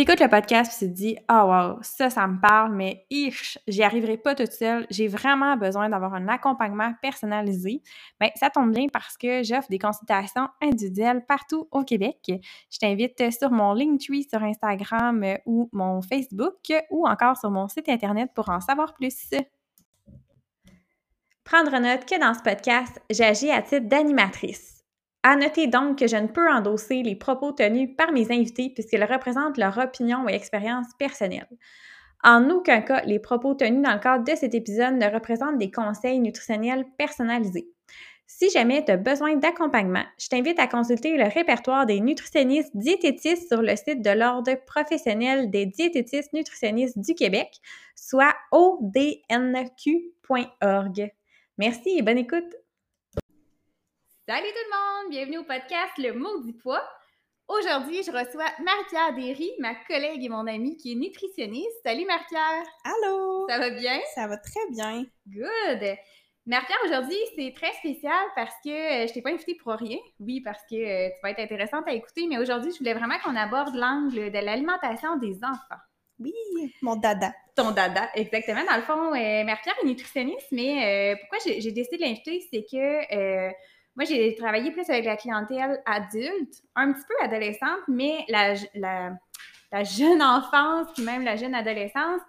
T'écoutes le podcast et tu te dis Ah wow, ça, ça me parle, mais ich, j'y arriverai pas toute seule. J'ai vraiment besoin d'avoir un accompagnement personnalisé. Bien, ça tombe bien parce que j'offre des consultations individuelles partout au Québec. Je t'invite sur mon Linktree sur Instagram ou mon Facebook ou encore sur mon site Internet pour en savoir plus. Prendre note que dans ce podcast, j'agis à titre d'animatrice. À noter donc que je ne peux endosser les propos tenus par mes invités puisqu'ils représentent leur opinion et expérience personnelle. En aucun cas, les propos tenus dans le cadre de cet épisode ne représentent des conseils nutritionnels personnalisés. Si jamais tu as besoin d'accompagnement, je t'invite à consulter le répertoire des nutritionnistes diététistes sur le site de l'Ordre professionnel des diététistes nutritionnistes du Québec, soit odnq.org. Merci et bonne écoute! Salut tout le monde! Bienvenue au podcast Le Maudit Poids. Aujourd'hui, je reçois Marie-Pierre Derry, ma collègue et mon amie qui est nutritionniste. Salut Marie-Pierre! Allô! Ça va bien? Ça va très bien. Good! Marie-Pierre, aujourd'hui, c'est très spécial parce que euh, je t'ai pas invitée pour rien. Oui, parce que euh, tu vas être intéressante à écouter, mais aujourd'hui, je voulais vraiment qu'on aborde l'angle de l'alimentation des enfants. Oui, mon dada. Ton dada, exactement. Dans le fond, euh, Marie-Pierre est nutritionniste, mais pourquoi j'ai décidé de l'inviter, c'est que moi, j'ai travaillé plus avec la clientèle adulte, un petit peu adolescente, mais la, la, jeune enfance, puis même la jeune adolescence,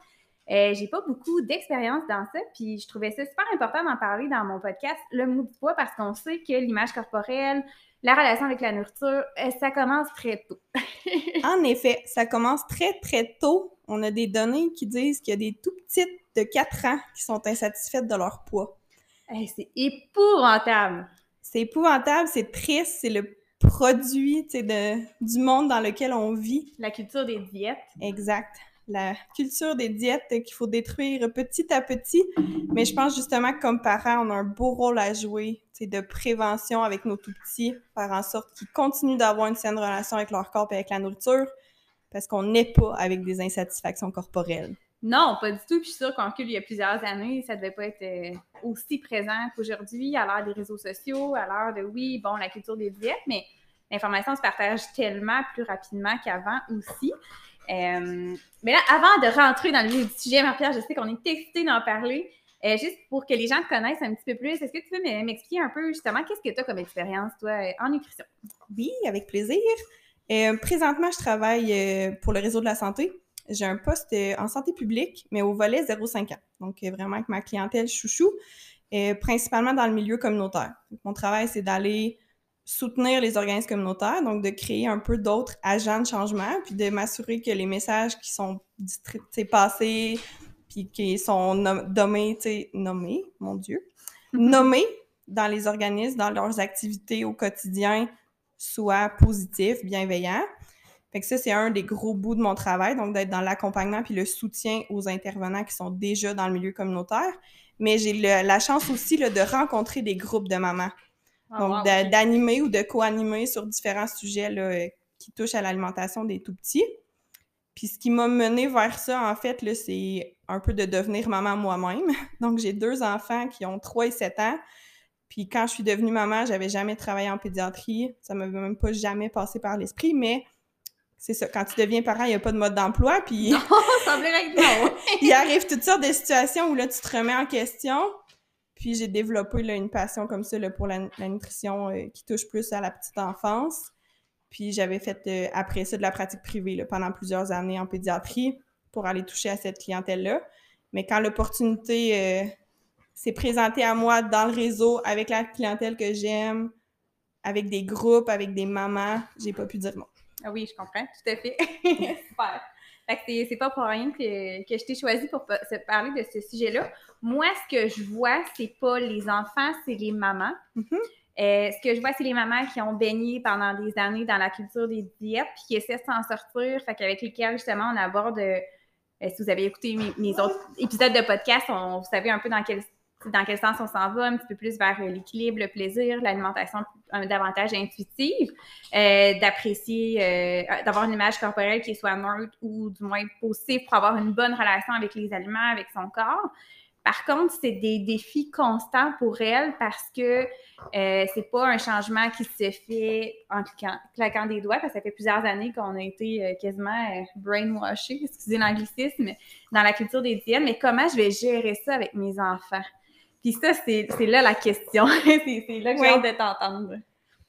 euh, j'ai pas beaucoup d'expérience dans ça, puis je trouvais ça super important d'en parler dans mon podcast Le mot du poids parce qu'on sait que l'image corporelle, la relation avec la nourriture, euh, ça commence très tôt. en effet, ça commence très très tôt. On a des données qui disent qu'il y a des tout petites de 4 ans qui sont insatisfaites de leur poids. c'est épouvantable c'est épouvantable, c'est triste, c'est le produit de, du monde dans lequel on vit. La culture des diètes. Exact. La culture des diètes qu'il faut détruire petit à petit. Mais je pense justement que comme parents, on a un beau rôle à jouer de prévention avec nos tout-petits, faire en sorte qu'ils continuent d'avoir une saine relation avec leur corps et avec la nourriture, parce qu'on n'est pas avec des insatisfactions corporelles. Non, pas du tout. Puis je suis sûre qu'en cul, il y a plusieurs années, ça devait pas être euh, aussi présent qu'aujourd'hui, à l'heure des réseaux sociaux, à l'heure de, oui, bon, la culture des diètes, mais l'information se partage tellement plus rapidement qu'avant aussi. Euh, mais là, avant de rentrer dans le du sujet, Marie-Pierre, je sais qu'on est excité d'en parler. Euh, juste pour que les gens te connaissent un petit peu plus, est-ce que tu peux m'expliquer un peu justement qu'est-ce que tu as comme expérience, toi, en nutrition? Oui, avec plaisir. présentement, je travaille pour le réseau de la santé j'ai un poste euh, en santé publique, mais au volet 0,5 ans. Donc, euh, vraiment avec ma clientèle chouchou, et principalement dans le milieu communautaire. mon travail, c'est d'aller soutenir les organismes communautaires, donc de créer un peu d'autres agents de changement, puis de m'assurer que les messages qui sont passés, puis qui sont nommés, nommés, mon Dieu, nommés dans les organismes, dans leurs activités au quotidien, soient positifs, bienveillants. Fait que ça, c'est un des gros bouts de mon travail, donc d'être dans l'accompagnement puis le soutien aux intervenants qui sont déjà dans le milieu communautaire. Mais j'ai la chance aussi là, de rencontrer des groupes de mamans. Ah, donc, d'animer ou de co-animer sur différents sujets là, qui touchent à l'alimentation des tout-petits. Puis ce qui m'a mené vers ça, en fait, c'est un peu de devenir maman moi-même. Donc, j'ai deux enfants qui ont 3 et 7 ans. Puis quand je suis devenue maman, j'avais jamais travaillé en pédiatrie. Ça m'avait même pas jamais passé par l'esprit, mais c'est ça, quand tu deviens parent, il n'y a pas de mode d'emploi, puis... Non, ça non! il arrive toutes sortes de situations où là, tu te remets en question. Puis j'ai développé là, une passion comme ça là, pour la, nutrition euh, qui touche plus à la petite enfance. Puis j'avais fait euh, après ça de la pratique privée là, pendant plusieurs années en pédiatrie pour aller toucher à cette clientèle-là. Mais quand l'opportunité euh, s'est présentée à moi dans le réseau avec la clientèle que j'aime, avec des groupes, avec des mamans, j'ai pas pu dire non. Ah oui, je comprends, tout à fait. Super. Fait que c'est pas pour rien que, que je t'ai choisi pour se parler de ce sujet-là. Moi, ce que je vois, c'est pas les enfants, c'est les mamans. Mm-hmm. Euh, ce que je vois, c'est les mamans qui ont baigné pendant des années dans la culture des diètes, puis qui essaient de s'en sortir, fait qu'avec lesquelles, justement, on aborde, euh, si vous avez écouté mes, autres épisodes de podcast, on, vous savez un peu dans quel, dans quel sens on s'en va, un petit peu plus vers l'équilibre, le plaisir, l'alimentation davantage intuitive, euh, d'apprécier, d'avoir une image corporelle qui soit neutre ou du moins positive pour avoir une bonne relation avec les aliments, avec son corps. Par contre, c'est des défis constants pour elle parce que euh, c'est pas un changement qui se fait en claquant, des doigts, parce que ça fait plusieurs années qu'on a été euh, quasiment euh, brainwashés, excusez l'anglicisme, dans la culture des diètes. Mais comment je vais gérer ça avec mes enfants? Puis ça, c'est là la question. c'est là que j'ai hâte de t'entendre.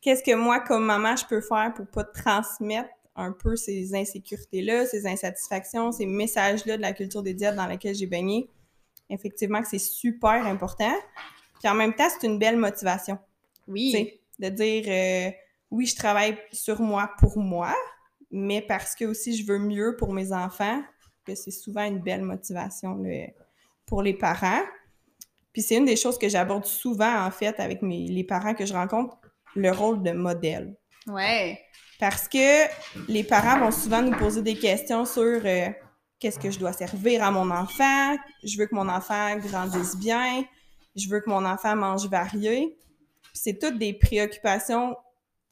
Qu'est-ce que moi, comme maman, je peux faire pour pas transmettre un peu ces insécurités-là, ces insatisfactions, ces messages-là de la culture des diètes dans laquelle j'ai baigné? effectivement que c'est super important. Puis en même temps, c'est une belle motivation. Oui. de dire euh, oui, je travaille sur moi pour moi, mais parce que aussi je veux mieux pour mes enfants, que c'est souvent une belle motivation pour les parents. Puis c'est une des choses que j'aborde souvent, en fait, avec mes, les parents que je rencontre, le rôle de modèle. Ouais. Parce que les parents vont souvent nous poser des questions sur euh, qu'est-ce que je dois servir à mon enfant, je veux que mon enfant grandisse bien, je veux que mon enfant mange varié. C'est toutes des préoccupations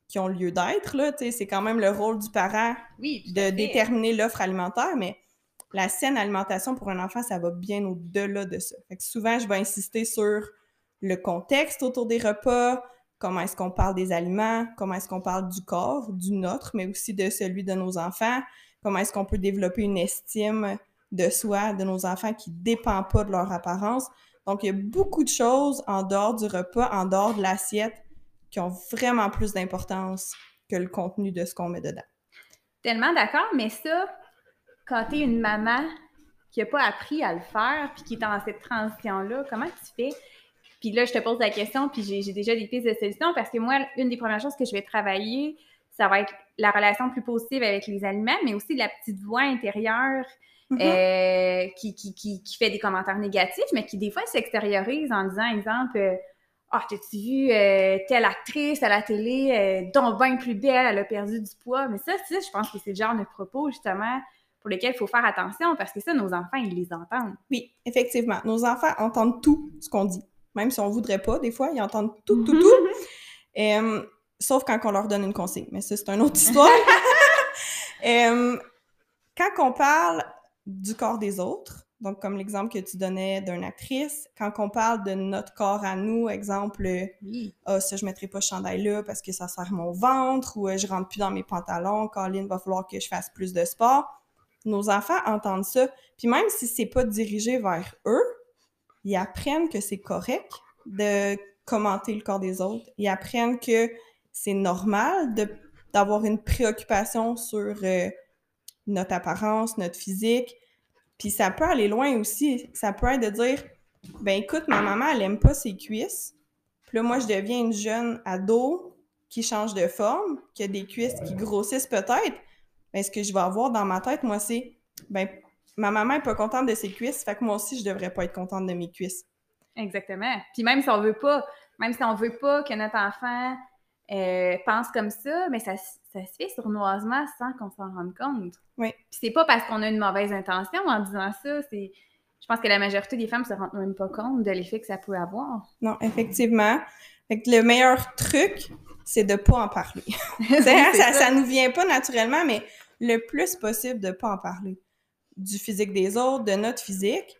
qui ont lieu d'être, là, c'est quand même le rôle du parent de déterminer l'offre alimentaire, mais la saine alimentation pour un enfant, ça va bien au-delà de ça. Fait que souvent, je vais insister sur le contexte autour des repas, comment est-ce qu'on parle des aliments, comment est-ce qu'on parle du corps, du nôtre, mais aussi de celui de nos enfants, comment est-ce qu'on peut développer une estime de soi, de nos enfants qui ne dépend pas de leur apparence. Donc, il y a beaucoup de choses en dehors du repas, en dehors de l'assiette, qui ont vraiment plus d'importance que le contenu de ce qu'on met dedans. Tellement d'accord, mais ça, quand tu es une maman qui n'a pas appris à le faire, puis qui est dans cette transition-là, comment tu fais? Puis là, je te pose la question, puis j'ai déjà des pistes de solutions, parce que moi, une des premières choses que je vais travailler, ça va être la relation plus positive avec les aliments, mais aussi la petite voix intérieure mm-hmm. euh, qui, qui, qui, fait des commentaires négatifs, mais qui des fois s'extériorise en disant, exemple, ah, oh, t'as-tu vu euh, telle actrice à la télé, euh, dont bien plus belle, elle a perdu du poids. Mais ça, ça je pense que c'est le genre de propos, justement, pour lesquels il faut faire attention, parce que ça, nos enfants, ils les entendent. Oui, effectivement. Nos enfants entendent tout ce qu'on dit. Même si on voudrait pas, des fois, ils entendent tout, tout, tout. Sauf quand on leur donne une consigne. Mais ça, c'est une autre histoire. Euh, quand on parle du corps des autres, donc comme l'exemple que tu donnais d'une actrice, quand on parle de notre corps à nous, exemple, oui. ah, ça, je mettrai pas ce chandail-là parce que ça sert mon ventre, ou euh, je rentre plus dans mes pantalons, Colin, va falloir que je fasse plus de sport. Nos enfants entendent ça. Puis même si c'est pas dirigé vers eux, ils apprennent que c'est correct de commenter le corps des autres. Ils apprennent que c'est normal d'avoir une préoccupation sur euh, notre apparence, notre physique. Puis ça peut aller loin aussi. Ça peut être de dire ben écoute, ma maman, elle aime pas ses cuisses. Puis là, moi, je deviens une jeune ado qui change de forme, qui a des cuisses qui grossissent peut-être. Ben, ce que je vais avoir dans ma tête, moi, c'est ben ma maman est pas contente de ses cuisses, fait que moi aussi, je devrais pas être contente de mes cuisses. Exactement. Puis même si on veut pas, même si on veut pas que notre enfant euh, pense comme ça, mais ça, ça, se fait sournoisement sans qu'on s'en rende compte. Oui. Puis c'est pas parce qu'on a une mauvaise intention en disant ça, c'est... Je pense que la majorité des femmes se rendent même pas compte de l'effet que ça peut avoir. Non, effectivement. Fait que le meilleur truc, c'est de pas en parler. ça, ça, ça, nous vient pas naturellement, mais le plus possible de pas en parler. Du physique des autres, de notre physique.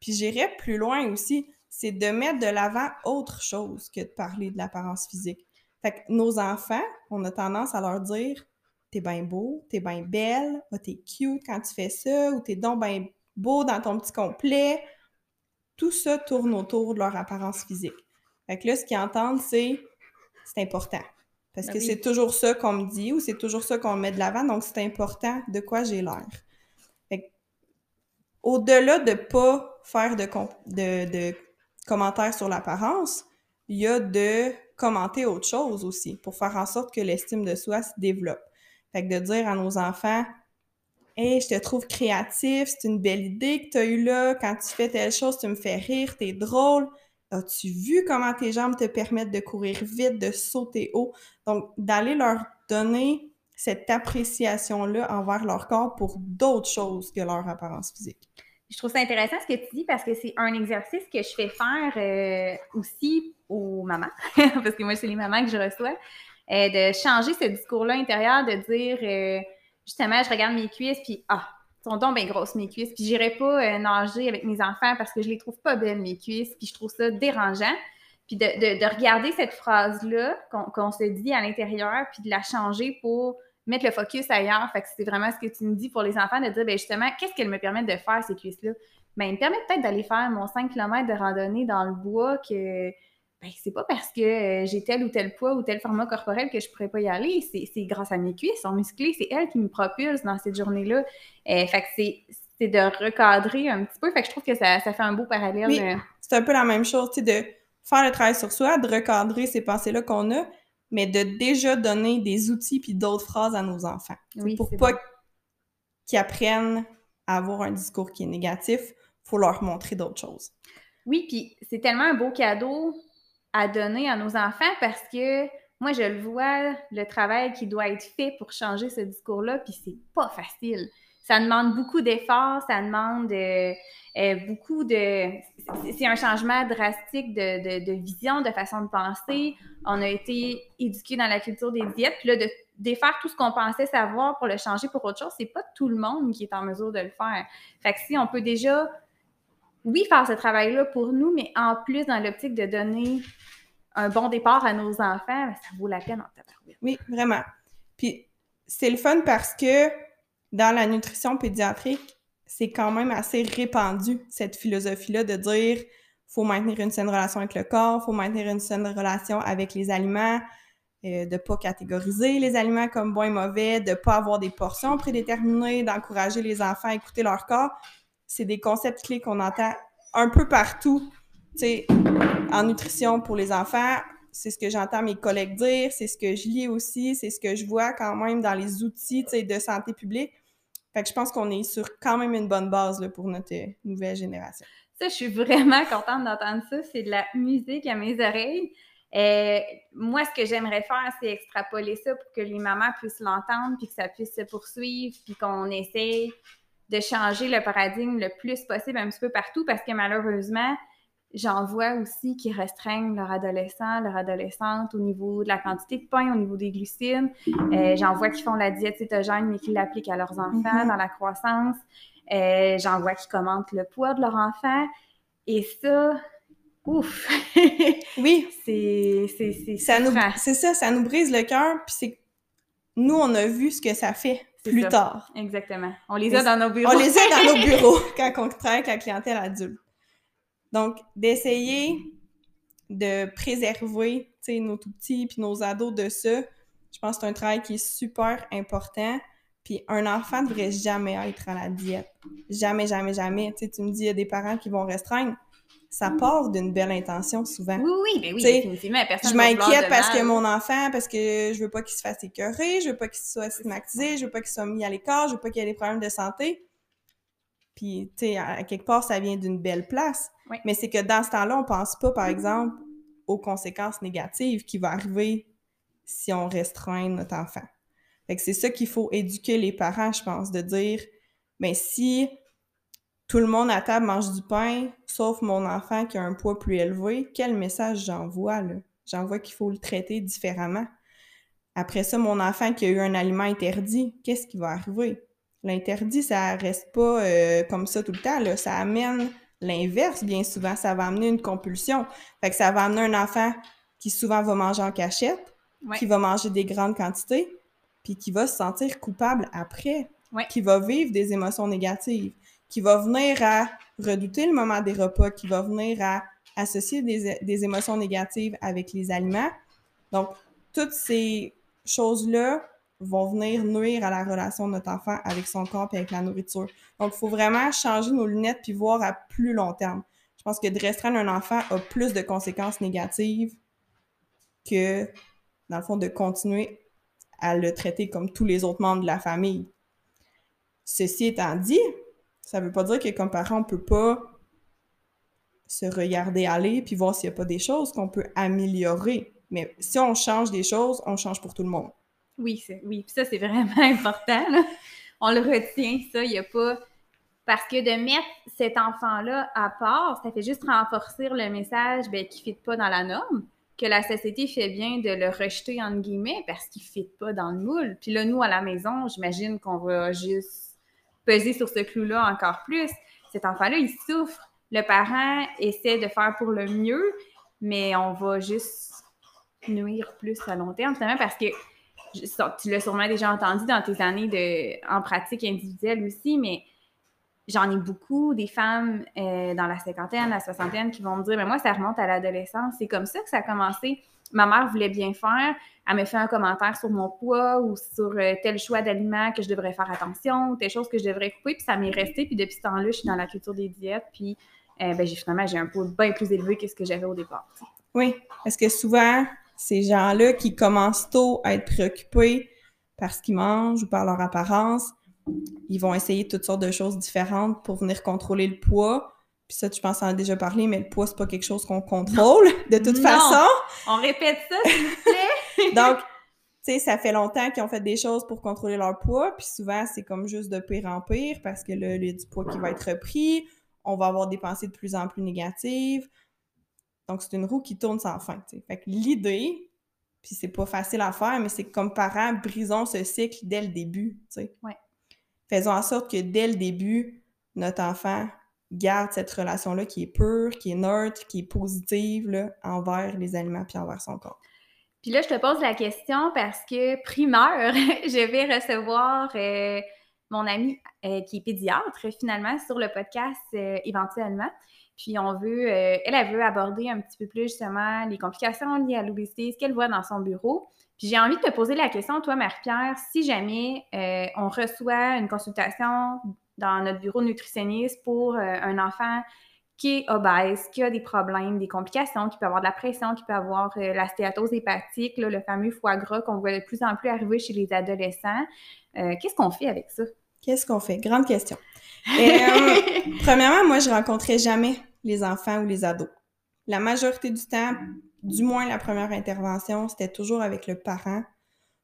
Puis j'irais plus loin aussi, c'est de mettre de l'avant autre chose que de parler de l'apparence physique. Fait que nos enfants, on a tendance à leur dire T'es bien beau, t'es bien belle, oh, t'es cute quand tu fais ça, ou t'es donc bien beau dans ton petit complet. Tout ça tourne autour de leur apparence physique. Fait que là, ce qu'ils entendent, c'est c'est important. Parce ben que c'est toujours ça qu'on me dit ou c'est toujours ça qu'on met de l'avant, donc c'est important de quoi j'ai l'air. Au-delà de pas faire de, de, de commentaires sur l'apparence, il y a de commenter autre chose aussi pour faire en sorte que l'estime de soi se développe. Fait que de dire à nos enfants Hey, je te trouve créatif, c'est une belle idée que tu as eue là. Quand tu fais telle chose, tu me fais rire, t'es drôle. As-tu vu comment tes jambes te permettent de courir vite, de sauter haut? Donc, d'aller leur donner cette appréciation-là envers leur corps pour d'autres choses que leur apparence physique. Je trouve ça intéressant ce que tu dis parce que c'est un exercice que je fais faire euh, aussi aux mamans, parce que moi, c'est les mamans que je reçois, euh, de changer ce discours-là intérieur, de dire euh, justement, je regarde mes cuisses, puis ah, sont donc bien grosses mes cuisses, puis j'irai pas nager avec mes enfants parce que je les trouve pas belles mes cuisses, puis je trouve ça dérangeant. Puis de, de, regarder cette phrase-là qu'on se dit à l'intérieur, puis de la changer pour mettre le focus ailleurs. Fait que c'est vraiment ce que tu me dis pour les enfants, de dire, ben justement, qu'est-ce qu'elles me permettent de faire, ces cuisses-là? Ben, ils me permettent peut-être d'aller faire mon 5 km de randonnée dans le bois que, ben, c'est pas parce que euh, j'ai tel ou tel poids ou tel format corporel que je pourrais pas y aller. C'est grâce à mes cuisses, sont musclées. C'est elles qui me propulsent dans cette journée-là. Euh, fait que c'est de recadrer un petit peu. Fait que je trouve que ça, fait un beau parallèle. Euh. c'est un peu la même chose, tu sais, de faire le travail sur soi, de recadrer ces pensées-là qu'on a, mais de déjà donner des outils puis d'autres phrases à nos enfants. pour pas qu'ils apprennent à avoir un discours qui est négatif, faut leur montrer d'autres choses. Oui, puis c'est tellement un beau cadeau à donner à nos enfants parce que moi, je le vois, le travail qui doit être fait pour changer ce discours-là, puis c'est pas facile ça demande beaucoup d'efforts, ça demande euh, euh, beaucoup de... C'est un changement drastique de, vision, de façon de penser. On a été éduqués dans la culture des diètes, puis là, de défaire tout ce qu'on pensait savoir pour le changer pour autre chose, c'est pas tout le monde qui est en mesure de le faire. Fait que si on peut déjà, oui, faire ce travail-là pour nous, mais en plus dans l'optique de donner un bon départ à nos enfants, ben, ça vaut la peine en tabarouette. Oui, vraiment. Puis c'est le fun parce que dans la nutrition pédiatrique, c'est quand même assez répandu, cette philosophie-là de dire faut maintenir une saine relation avec le corps, faut maintenir une saine relation avec les aliments, euh, de pas catégoriser les aliments comme bons et mauvais, de pas avoir des portions prédéterminées, d'encourager les enfants à écouter leur corps. C'est des concepts clés qu'on entend un peu partout, tu sais, en nutrition pour les enfants. C'est ce que j'entends mes collègues dire, c'est ce que je lis aussi, c'est ce que je vois quand même dans les outils, de santé publique. Fait que je pense qu'on est sur quand même une bonne base là, pour notre euh, nouvelle génération. Ça, je suis vraiment contente d'entendre ça. C'est de la musique à mes oreilles. Euh, moi, ce que j'aimerais faire, c'est extrapoler ça pour que les mamans puissent l'entendre, puis que ça puisse se poursuivre, puis qu'on essaye de changer le paradigme le plus possible un petit peu partout, parce que malheureusement, J'en vois aussi qui restreignent leur adolescent, leur adolescente au niveau de la quantité de pain, au niveau des glucides. Euh, J'en vois qui font la diète cétogène, mais qui l'appliquent à leurs enfants mm-hmm. dans la croissance. Euh, J'en vois qui commentent le poids de leur enfant. Et ça, ouf! oui. C'est ça. C'est ça, ça nous brise le cœur. Puis c'est nous, on a vu ce que ça fait plus tard. Exactement. On les a dans nos bureaux. On les a dans nos bureaux quand on travaille avec la clientèle adulte. Donc, d'essayer de préserver nos tout petits puis nos ados de ça, je pense que c'est un travail qui est super important. Puis un enfant ne devrait jamais être à la diète. Jamais, jamais, jamais. Tu, tu me dis, il y a des parents qui vont restreindre. Ça part d'une belle intention souvent. Oui, oui, mais ben oui, définitivement. Personne je m'inquiète parce que mon enfant, parce que je veux pas qu'il se fasse écœurer, je veux pas qu'il soit stigmatisé, je veux pas qu'il soit mis à l'écart, je veux pas qu'il ait des problèmes de santé. Puis, tu sais, à quelque part, ça vient d'une belle place. Mais c'est que dans ce temps-là, on pense pas, par exemple, aux conséquences négatives qui vont arriver si on restreint notre enfant. Fait que c'est ça qu'il faut éduquer les parents, je pense, de dire, mais ben, si tout le monde à table mange du pain, sauf mon enfant qui a un poids plus élevé, quel message j'envoie, là? J'envoie qu'il faut le traiter différemment. Après ça, mon enfant qui a eu un aliment interdit, qu'est-ce qui va arriver? L'interdit, ça reste pas euh, comme ça tout le temps, là. Ça amène l'inverse, bien souvent. Ça va amener une compulsion. Fait que ça va amener un enfant qui souvent va manger en cachette, qui va manger des grandes quantités, puis qui va se sentir coupable après, qui va vivre des émotions négatives, qui va venir à redouter le moment des repas, qui va venir à associer des, émotions négatives avec les aliments. Donc, toutes ces choses-là vont venir nuire à la relation de notre enfant avec son corps et avec la nourriture. Donc, il faut vraiment changer nos lunettes puis voir à plus long terme. Je pense que de restreindre un enfant a plus de conséquences négatives que, dans le fond, de continuer à le traiter comme tous les autres membres de la famille. Ceci étant dit, ça veut pas dire que comme parent, on peut pas se regarder aller puis voir s'il n'y a pas des choses qu'on peut améliorer. Mais si on change des choses, on change pour tout le monde. Oui, oui. ça, c'est vraiment important. On le retient, ça. Il n'y a pas. Parce que de mettre cet enfant-là à part, ça fait juste renforcer le message ben, qui ne fit pas dans la norme, que la société fait bien de le rejeter, entre guillemets, parce qu'il ne fit pas dans le moule. Puis là, nous, à la maison, j'imagine qu'on va juste peser sur ce clou-là encore plus. Cet enfant-là, il souffre. Le parent essaie de faire pour le mieux, mais on va juste nuire plus à long terme, finalement, parce que tu l'as sûrement déjà entendu dans tes années de, en pratique individuelle aussi, mais j'en ai beaucoup des femmes euh, dans la cinquantaine, la soixantaine qui vont me dire, mais moi, ça remonte à l'adolescence. C'est comme ça que ça a commencé. Ma mère voulait bien faire. Elle me fait un commentaire sur mon poids ou sur euh, tel choix d'aliments que je devrais faire attention ou telle chose que je devrais couper. Puis ça m'est resté. Puis depuis ce temps-là, je suis dans la culture des diètes. Puis euh, ben, j'ai finalement, j'ai un poids bien plus élevé que ce que j'avais au départ. Oui, parce que souvent, ces gens-là qui commencent tôt à être préoccupés par ce qu'ils mangent ou par leur apparence, ils vont essayer toutes sortes de choses différentes pour venir contrôler le poids. Puis ça, tu penses en a déjà parlé, mais le poids, c'est pas quelque chose qu'on contrôle de toute façon. On répète ça, s'il vous plaît. Donc, tu sais, ça fait longtemps qu'ils ont fait des choses pour contrôler leur poids, puis souvent, c'est comme juste de pire en pire parce que là, il y a du poids qui va être repris, on va avoir des pensées de plus en plus négatives, donc, c'est une roue qui tourne sans fin. Fait que l'idée, puis c'est pas facile à faire, mais c'est que comme parents, brisons ce cycle dès le début. Ouais. Faisons en sorte que dès le début, notre enfant garde cette relation-là qui est pure, qui est neutre, qui est positive envers les aliments puis envers son corps. Puis là, je te pose la question parce que, primeur, je vais recevoir euh, mon amie euh, qui est pédiatre, finalement, sur le podcast euh, éventuellement. Puis on veut, euh, elle, elle veut aborder un petit peu plus justement les complications liées à l'obésité, ce qu'elle voit dans son bureau. Puis j'ai envie de te poser la question, toi, Marie-Pierre, si jamais euh, on reçoit une consultation dans notre bureau nutritionniste pour euh, un enfant qui est obèse, qui a des problèmes, des complications, qui peut avoir de la pression, qui peut avoir la stéatose hépatique, le fameux foie gras qu'on voit de plus en plus arriver chez les adolescents, qu'est-ce qu'on fait avec ça? Qu'est-ce qu'on fait? Grande question. Euh, premièrement, moi, je rencontrais jamais les enfants ou les ados. La majorité du temps, du moins la première intervention, c'était toujours avec le parent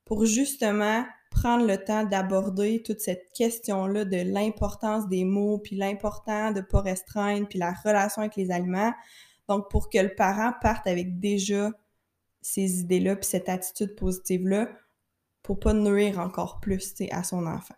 pour justement prendre le temps d'aborder toute cette question-là de l'importance des mots, puis l'important de pas restreindre, puis la relation avec les aliments. Donc, pour que le parent parte avec déjà ces idées-là, puis cette attitude positive-là, pour pas nuire encore plus à son enfant.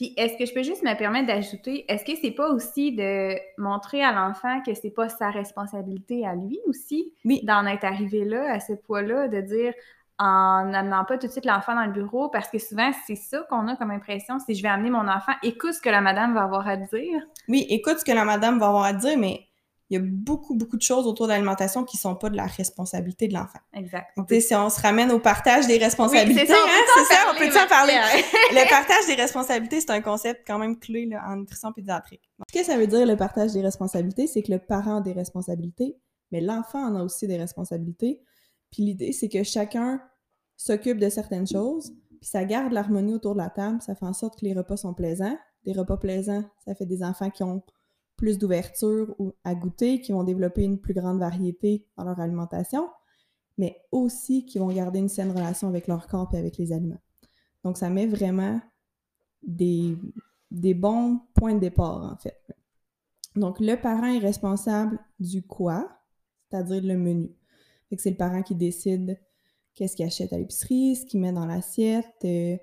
Puis est-ce que je peux juste me permettre d'ajouter, est-ce que c'est pas aussi de montrer à l'enfant que c'est pas sa responsabilité à lui aussi oui. d'en être arrivé là, à ce poids-là, de dire en n'amenant pas tout de suite l'enfant dans le bureau, parce que souvent, c'est ça qu'on a comme impression, si je vais amener mon enfant, écoute ce que la madame va avoir à dire. Oui, écoute ce que la madame va avoir à dire, mais il y a beaucoup, beaucoup de choses autour de l'alimentation qui sont pas de la responsabilité de l'enfant. Exact. si on se ramène au partage des responsabilités, c'est ça, on peut hein, parler. le partage des responsabilités, c'est un concept quand même clé là, en nutrition pédiatrique. Ce que ça veut dire, le partage des responsabilités, c'est que le parent a des responsabilités, mais l'enfant en a aussi des responsabilités. Puis l'idée, c'est que chacun s'occupe de certaines choses, puis ça garde l'harmonie autour de la table, ça fait en sorte que les repas sont plaisants. Des repas plaisants, ça fait des enfants qui ont plus d'ouverture à goûter, qui vont développer une plus grande variété dans leur alimentation, mais aussi qui vont garder une saine relation avec leur corps et avec les aliments. Donc, ça met vraiment des, bons points de départ, en fait. Donc, le parent est responsable du quoi, c'est-à-dire le menu. c'est le parent qui décide qu'est-ce qu'il achète à l'épicerie, ce qu'il met dans l'assiette. Euh,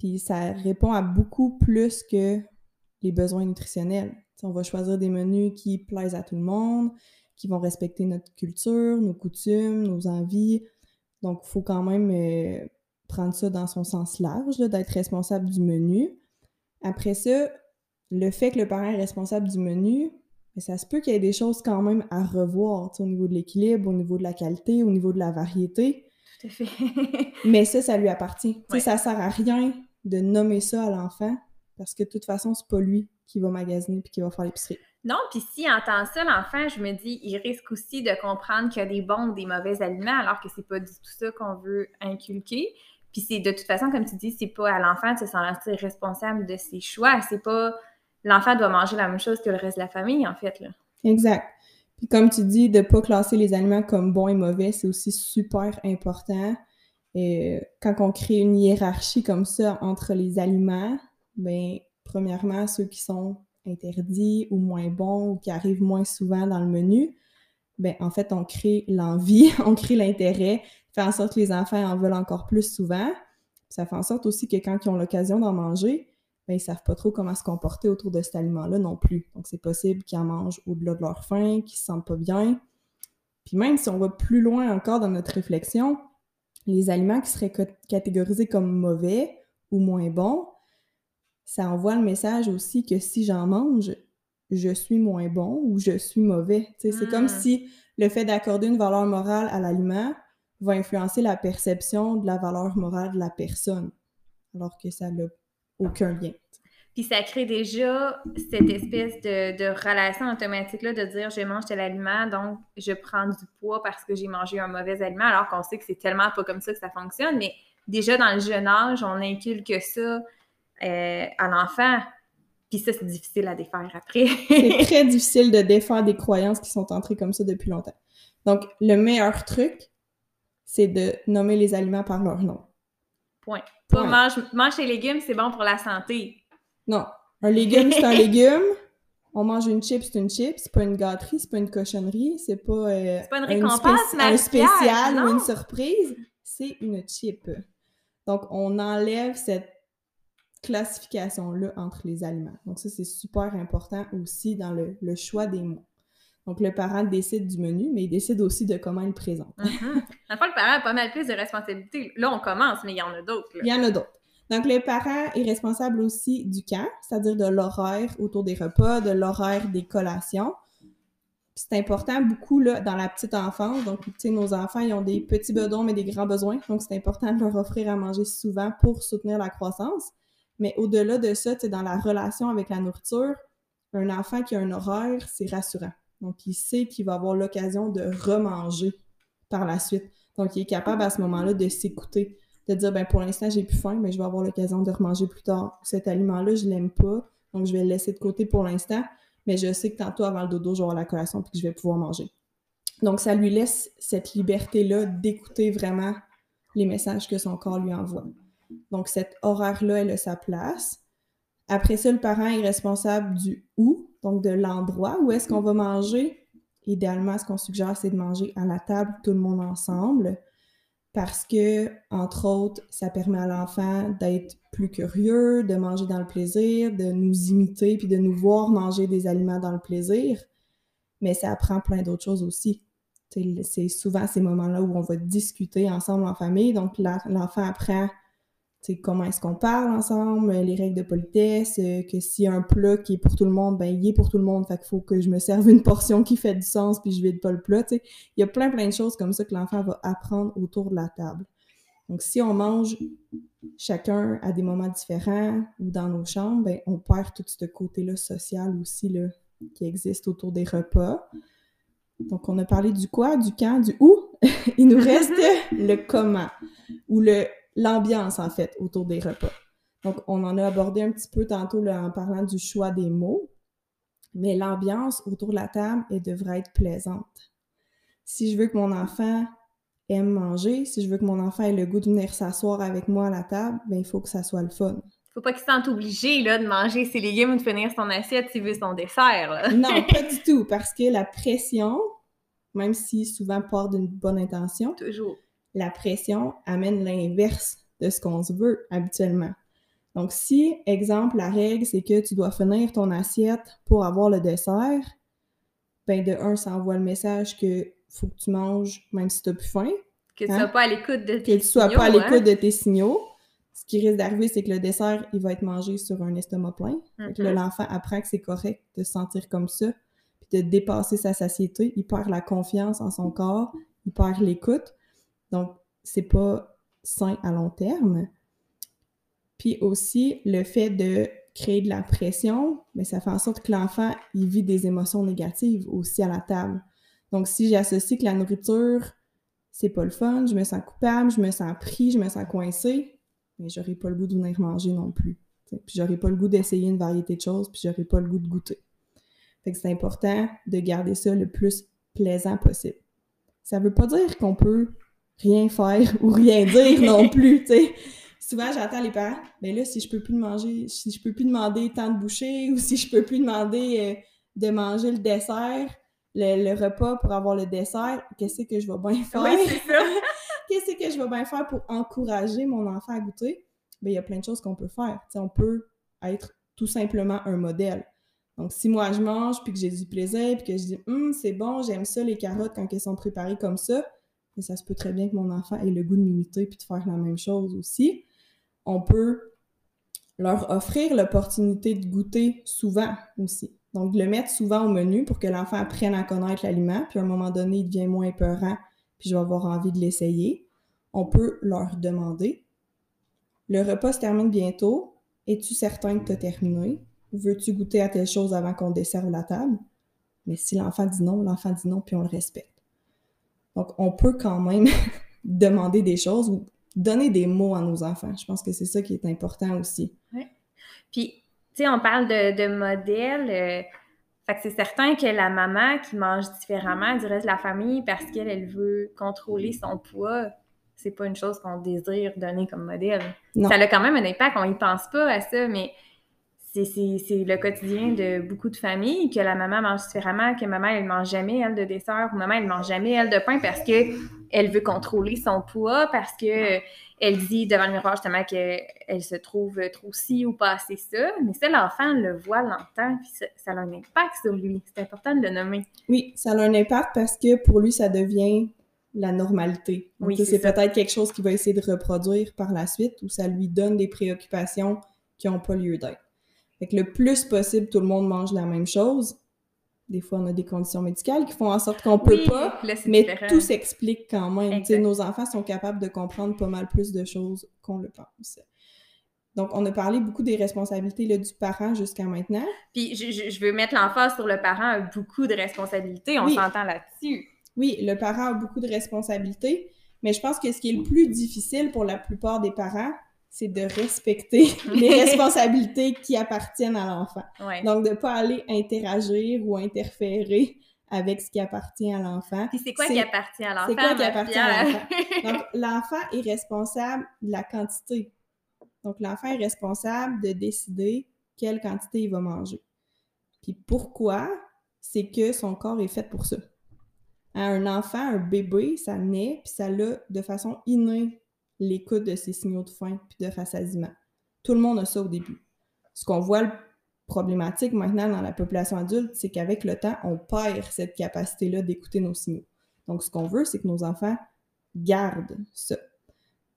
puis ça répond à beaucoup plus que les besoins nutritionnels on va choisir des menus qui plaisent à tout le monde, qui vont respecter notre culture, nos coutumes, nos envies. Donc, il faut quand même euh, prendre ça dans son sens large, d'être responsable du menu. Après ça, le fait que le parent est responsable du menu, mais ça se peut qu'il y ait des choses quand même à revoir au niveau de l'équilibre, au niveau de la qualité, au niveau de la variété. Tout à fait. mais ça, ça lui appartient. Ça Ça sert à rien de nommer ça à l'enfant parce que de toute façon, c'est pas lui qui va magasiner puis qui va faire l'épicerie. Non, puis si entend ça, l'enfant, je me dis, il risque aussi de comprendre qu'il y a des bons ou des mauvais aliments, alors que c'est pas du tout ça qu'on veut inculquer. Puis c'est de toute façon, comme tu dis, c'est pas à l'enfant de se sentir responsable de ses choix. C'est pas l'enfant doit manger la même chose que le reste de la famille, en fait. Là. Exact. Puis comme tu dis, de ne pas classer les aliments comme bons et mauvais, c'est aussi super important. Et quand on crée une hiérarchie comme ça entre les aliments, ben premièrement, ceux qui sont interdits ou moins bons ou qui arrivent moins souvent dans le menu, ben en fait, on crée l'envie, on crée l'intérêt, fait en sorte que les enfants en veulent encore plus souvent. Ça fait en sorte aussi que quand ils ont l'occasion d'en manger, ben, ils savent pas trop comment se comporter autour de cet aliment-là non plus. Donc, c'est possible qu'ils en mangent au-delà de leur faim, qu'ils se sentent pas bien. Puis même si on va plus loin encore dans notre réflexion, les aliments qui seraient catégorisés comme mauvais ou moins bons, ça envoie le message aussi que si j'en mange, je suis moins bon ou je suis mauvais. C'est comme hmm. si le fait d'accorder une valeur morale à l'aliment va influencer la perception de la valeur morale de la personne, alors que ça n'a aucun lien. Puis ça crée déjà cette espèce de, relation automatique-là de dire je mange tel aliment, donc je prends du poids parce que j'ai mangé un mauvais aliment, alors qu'on sait que c'est tellement pas comme ça que ça fonctionne. Mais déjà dans le jeune âge, on inculque ça euh, à l'enfant. Puis ça, c'est difficile à défaire après. c'est très difficile de défaire des croyances qui sont entrées comme ça depuis longtemps. Donc, le meilleur truc, c'est de nommer les aliments par leur nom. Point. Pas mange, mange les légumes, c'est bon pour la santé. Non. Un légume, c'est un légume. On mange une chip, c'est une chip. C'est pas une gâterie, c'est pas une cochonnerie. C'est pas, euh, pas une récompense, un spécial ou une surprise. C'est une chip. Donc, on enlève cette classification-là entre les aliments. Donc, ça, c'est super important aussi dans le, le, choix des mots. Donc, le parent décide du menu, mais il décide aussi de comment il le présente. Mm -hmm. le parent a pas mal plus de responsabilités. Là, on commence, mais il y en a d'autres. Il y en a d'autres. Donc, le parent est responsable aussi du camp, c'est-à-dire de l'horaire autour des repas, de l'horaire des collations. C'est important beaucoup là, dans la petite enfance. Donc, tu sais, nos enfants, ils ont des petits besoins, mais des grands besoins. Donc, c'est important de leur offrir à manger souvent pour soutenir la croissance. Mais au-delà de ça, dans la relation avec la nourriture, un enfant qui a un horaire, c'est rassurant. Donc, il sait qu'il va avoir l'occasion de remanger par la suite. Donc, il est capable à ce moment-là de s'écouter de dire ben pour l'instant j'ai plus faim mais je vais avoir l'occasion de remanger plus tard cet aliment là je l'aime pas donc je vais le laisser de côté pour l'instant mais je sais que tantôt avant le dodo je vais avoir la collation puis que je vais pouvoir manger donc ça lui laisse cette liberté là d'écouter vraiment les messages que son corps lui envoie donc cet horaire là elle a sa place après ça le parent est responsable du où donc de l'endroit où est-ce qu'on va manger idéalement ce qu'on suggère c'est de manger à la table tout le monde ensemble parce que, entre autres, ça permet à l'enfant d'être plus curieux, de manger dans le plaisir, de nous imiter, puis de nous voir manger des aliments dans le plaisir. Mais ça apprend plein d'autres choses aussi. C'est souvent ces moments-là où on va discuter ensemble en famille. Donc, l'enfant apprend comment est-ce qu'on parle ensemble, les règles de politesse, euh, que s'il y a un plat qui est pour tout le monde, ben il est pour tout le monde, fait qu'il faut que je me serve une portion qui fait du sens, puis je vide pas le plat, Il y a plein plein de choses comme ça que l'enfant va apprendre autour de la table. Donc si on mange chacun à des moments différents ou dans nos chambres, ben on perd tout ce côté-là social aussi là, qui existe autour des repas. Donc on a parlé du quoi, du quand, du où? Il nous reste le comment ou le l'ambiance, en fait, autour des repas. Donc, on en a abordé un petit peu tantôt là, en parlant du choix des mots, mais l'ambiance autour de la table, elle devrait être plaisante. Si je veux que mon enfant aime manger, si je veux que mon enfant ait le goût de venir s'asseoir avec moi à la table, ben il faut que ça soit le fun. Faut pas qu'il se sente obligé là, de manger ses légumes ou de finir son assiette s'il veut son dessert. non, pas du tout, parce que la pression, même si souvent part d'une bonne intention, toujours la pression amène l'inverse de ce qu'on se veut habituellement. Donc, si, exemple, la règle, c'est que tu dois finir ton assiette pour avoir le dessert, ben de un, ça envoie le message que faut que tu manges même si tu n'as plus faim. Que tu ne hein? sois pas à l'écoute de tes signaux. Que tu sois pas à l'écoute hein? de tes signaux. Ce qui risque d'arriver, c'est que le dessert, il va être mangé sur un estomac plein. L'enfant apprend que c'est correct de se sentir comme ça, puis de dépasser sa satiété. Il perd la confiance en son corps, il perd l'écoute. Donc, c'est pas sain à long terme. Puis aussi, le fait de créer de la pression, mais ça fait en sorte que l'enfant, il vit des émotions négatives aussi à la table. Donc, si j'associe que la nourriture, c'est pas le fun, je me sens coupable, je me sens pris, je me sens coincé, mais j'aurai pas le goût de venir manger non plus. Puis j'aurai pas le goût d'essayer une variété de choses, puis j'aurai pas le goût de goûter. Fait que c'est important de garder ça le plus plaisant possible. Ça veut pas dire qu'on peut rien faire ou rien dire non plus, tu sais. Souvent, j'entends les parents, mais ben là, si je peux plus manger, si je peux plus demander tant de bouchées ou si je peux plus demander euh, de manger le dessert, le, repas pour avoir le dessert, qu'est-ce que je vais bien faire? qu'est-ce que je vais bien faire pour encourager mon enfant à goûter? Ben, il y a plein de choses qu'on peut faire. on peut être tout simplement un modèle. Donc, si moi je mange, puis que j'ai du plaisir, puis que je dis hum, c'est bon, j'aime ça, les carottes quand elles sont préparées comme ça, mais ça se peut très bien que mon enfant ait le goût de m'imiter puis de faire la même chose aussi. On peut leur offrir l'opportunité de goûter souvent aussi. Donc, de le mettre souvent au menu pour que l'enfant apprenne à connaître l'aliment, puis à un moment donné, il devient moins épeurant, puis je vais avoir envie de l'essayer. On peut leur demander Le repas se termine bientôt. Es-tu certain que tu as terminé? Veux-tu goûter à telle chose avant qu'on desserve la table? Mais si l'enfant dit non, l'enfant dit non, puis on le respecte. Donc, on peut quand même demander des choses ou donner des mots à nos enfants. Je pense que c'est ça qui est important aussi. Oui. Puis, tu sais, on parle de, de modèle. Euh, fait que c'est certain que la maman qui mange différemment du reste de la famille parce qu'elle elle veut contrôler son poids, c'est pas une chose qu'on désire donner comme modèle. Ça a quand même un impact, on y pense pas à ça, mais c'est le quotidien de beaucoup de familles, que la maman mange différemment, que maman, elle mange jamais, elle, de dessert, ou maman, elle mange jamais, elle, de pain parce que elle veut contrôler son poids, parce que elle dit devant le miroir, justement, qu'elle se trouve trop ci ou pas assez ça. Mais ça, l'enfant le voit, l'entend, puis ça, ça, a un impact sur lui. C'est important de le nommer. Oui, ça a un impact parce que pour lui, ça devient la normalité. Oui, c'est peut-être quelque chose qu'il va essayer de reproduire par la suite, ou ça lui donne des préoccupations qui n'ont pas lieu d'être. Fait que le plus possible, tout le monde mange la même chose. Des fois, on a des conditions médicales qui font en sorte qu'on peut pas, mais tout s'explique quand même. Nos enfants sont capables de comprendre pas mal plus de choses qu'on le pense. Donc, on a parlé beaucoup des responsabilités là, du parent jusqu'à maintenant. Puis, je, veux mettre l'emphase sur le parent a beaucoup de responsabilités. On s'entend là-dessus. Oui, le parent a beaucoup de responsabilités. Mais je pense que ce qui est le plus difficile pour la plupart des parents, c'est de respecter les responsabilités qui appartiennent à l'enfant. Donc, de ne pas aller interagir ou interférer avec ce qui appartient à l'enfant. Puis c'est quoi qui appartient à l'enfant? C'est quoi qui appartient à l'enfant? Donc, l'enfant est responsable de la quantité. Donc, l'enfant est responsable de décider quelle quantité il va manger. Puis pourquoi? C'est que son corps est fait pour ça. Un enfant, un bébé, ça naît, puis ça l'a de façon innée l'écoute de ces signaux de faim puis de rassasiement. Tout le monde a ça au début. Ce qu'on voit problématique maintenant dans la population adulte, c'est qu'avec le temps, on perd cette capacité-là d'écouter nos signaux. Donc, ce qu'on veut, c'est que nos enfants gardent ça.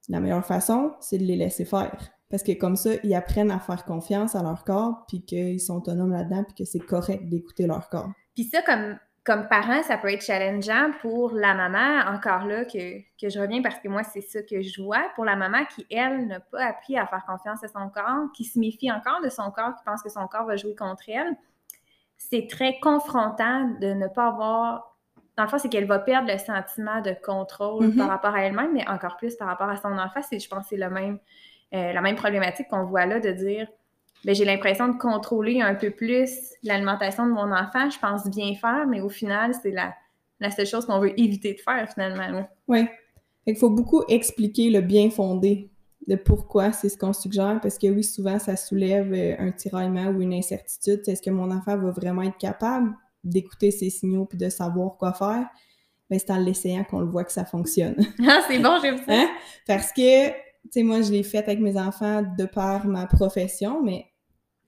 La meilleure façon, c'est de les laisser faire. Parce que comme ça, ils apprennent à faire confiance à leur corps, puis qu'ils sont autonomes là-dedans, puis que c'est correct d'écouter leur corps. Puis ça, comme comme parent, ça peut être challengeant pour la maman, encore là, que, je reviens parce que moi, c'est ça que je vois, pour la maman qui, elle, n'a pas appris à faire confiance à son corps, qui se méfie encore de son corps, qui pense que son corps va jouer contre elle. C'est très confrontant de ne pas avoir. Dans le fond, c'est qu'elle va perdre le sentiment de contrôle mm-hmm. par rapport à elle-même, mais encore plus par rapport à son enfant. Je pense que c'est le même, euh, la même problématique qu'on voit là de dire j'ai l'impression de contrôler un peu plus l'alimentation de mon enfant. Je pense bien faire, mais au final, c'est la, la seule chose qu'on veut éviter de faire finalement. Oui. Il faut beaucoup expliquer le bien fondé de pourquoi c'est ce qu'on suggère, parce que oui, souvent, ça soulève euh, un tiraillement ou une incertitude. Est-ce que mon enfant va vraiment être capable d'écouter ses signaux puis de savoir quoi faire? Ben, c'est en l'essayant qu'on le voit que ça fonctionne. Ah, c'est bon, j'aime ça. Hein? Parce que sais, moi, je l'ai fait avec mes enfants de par ma profession, mais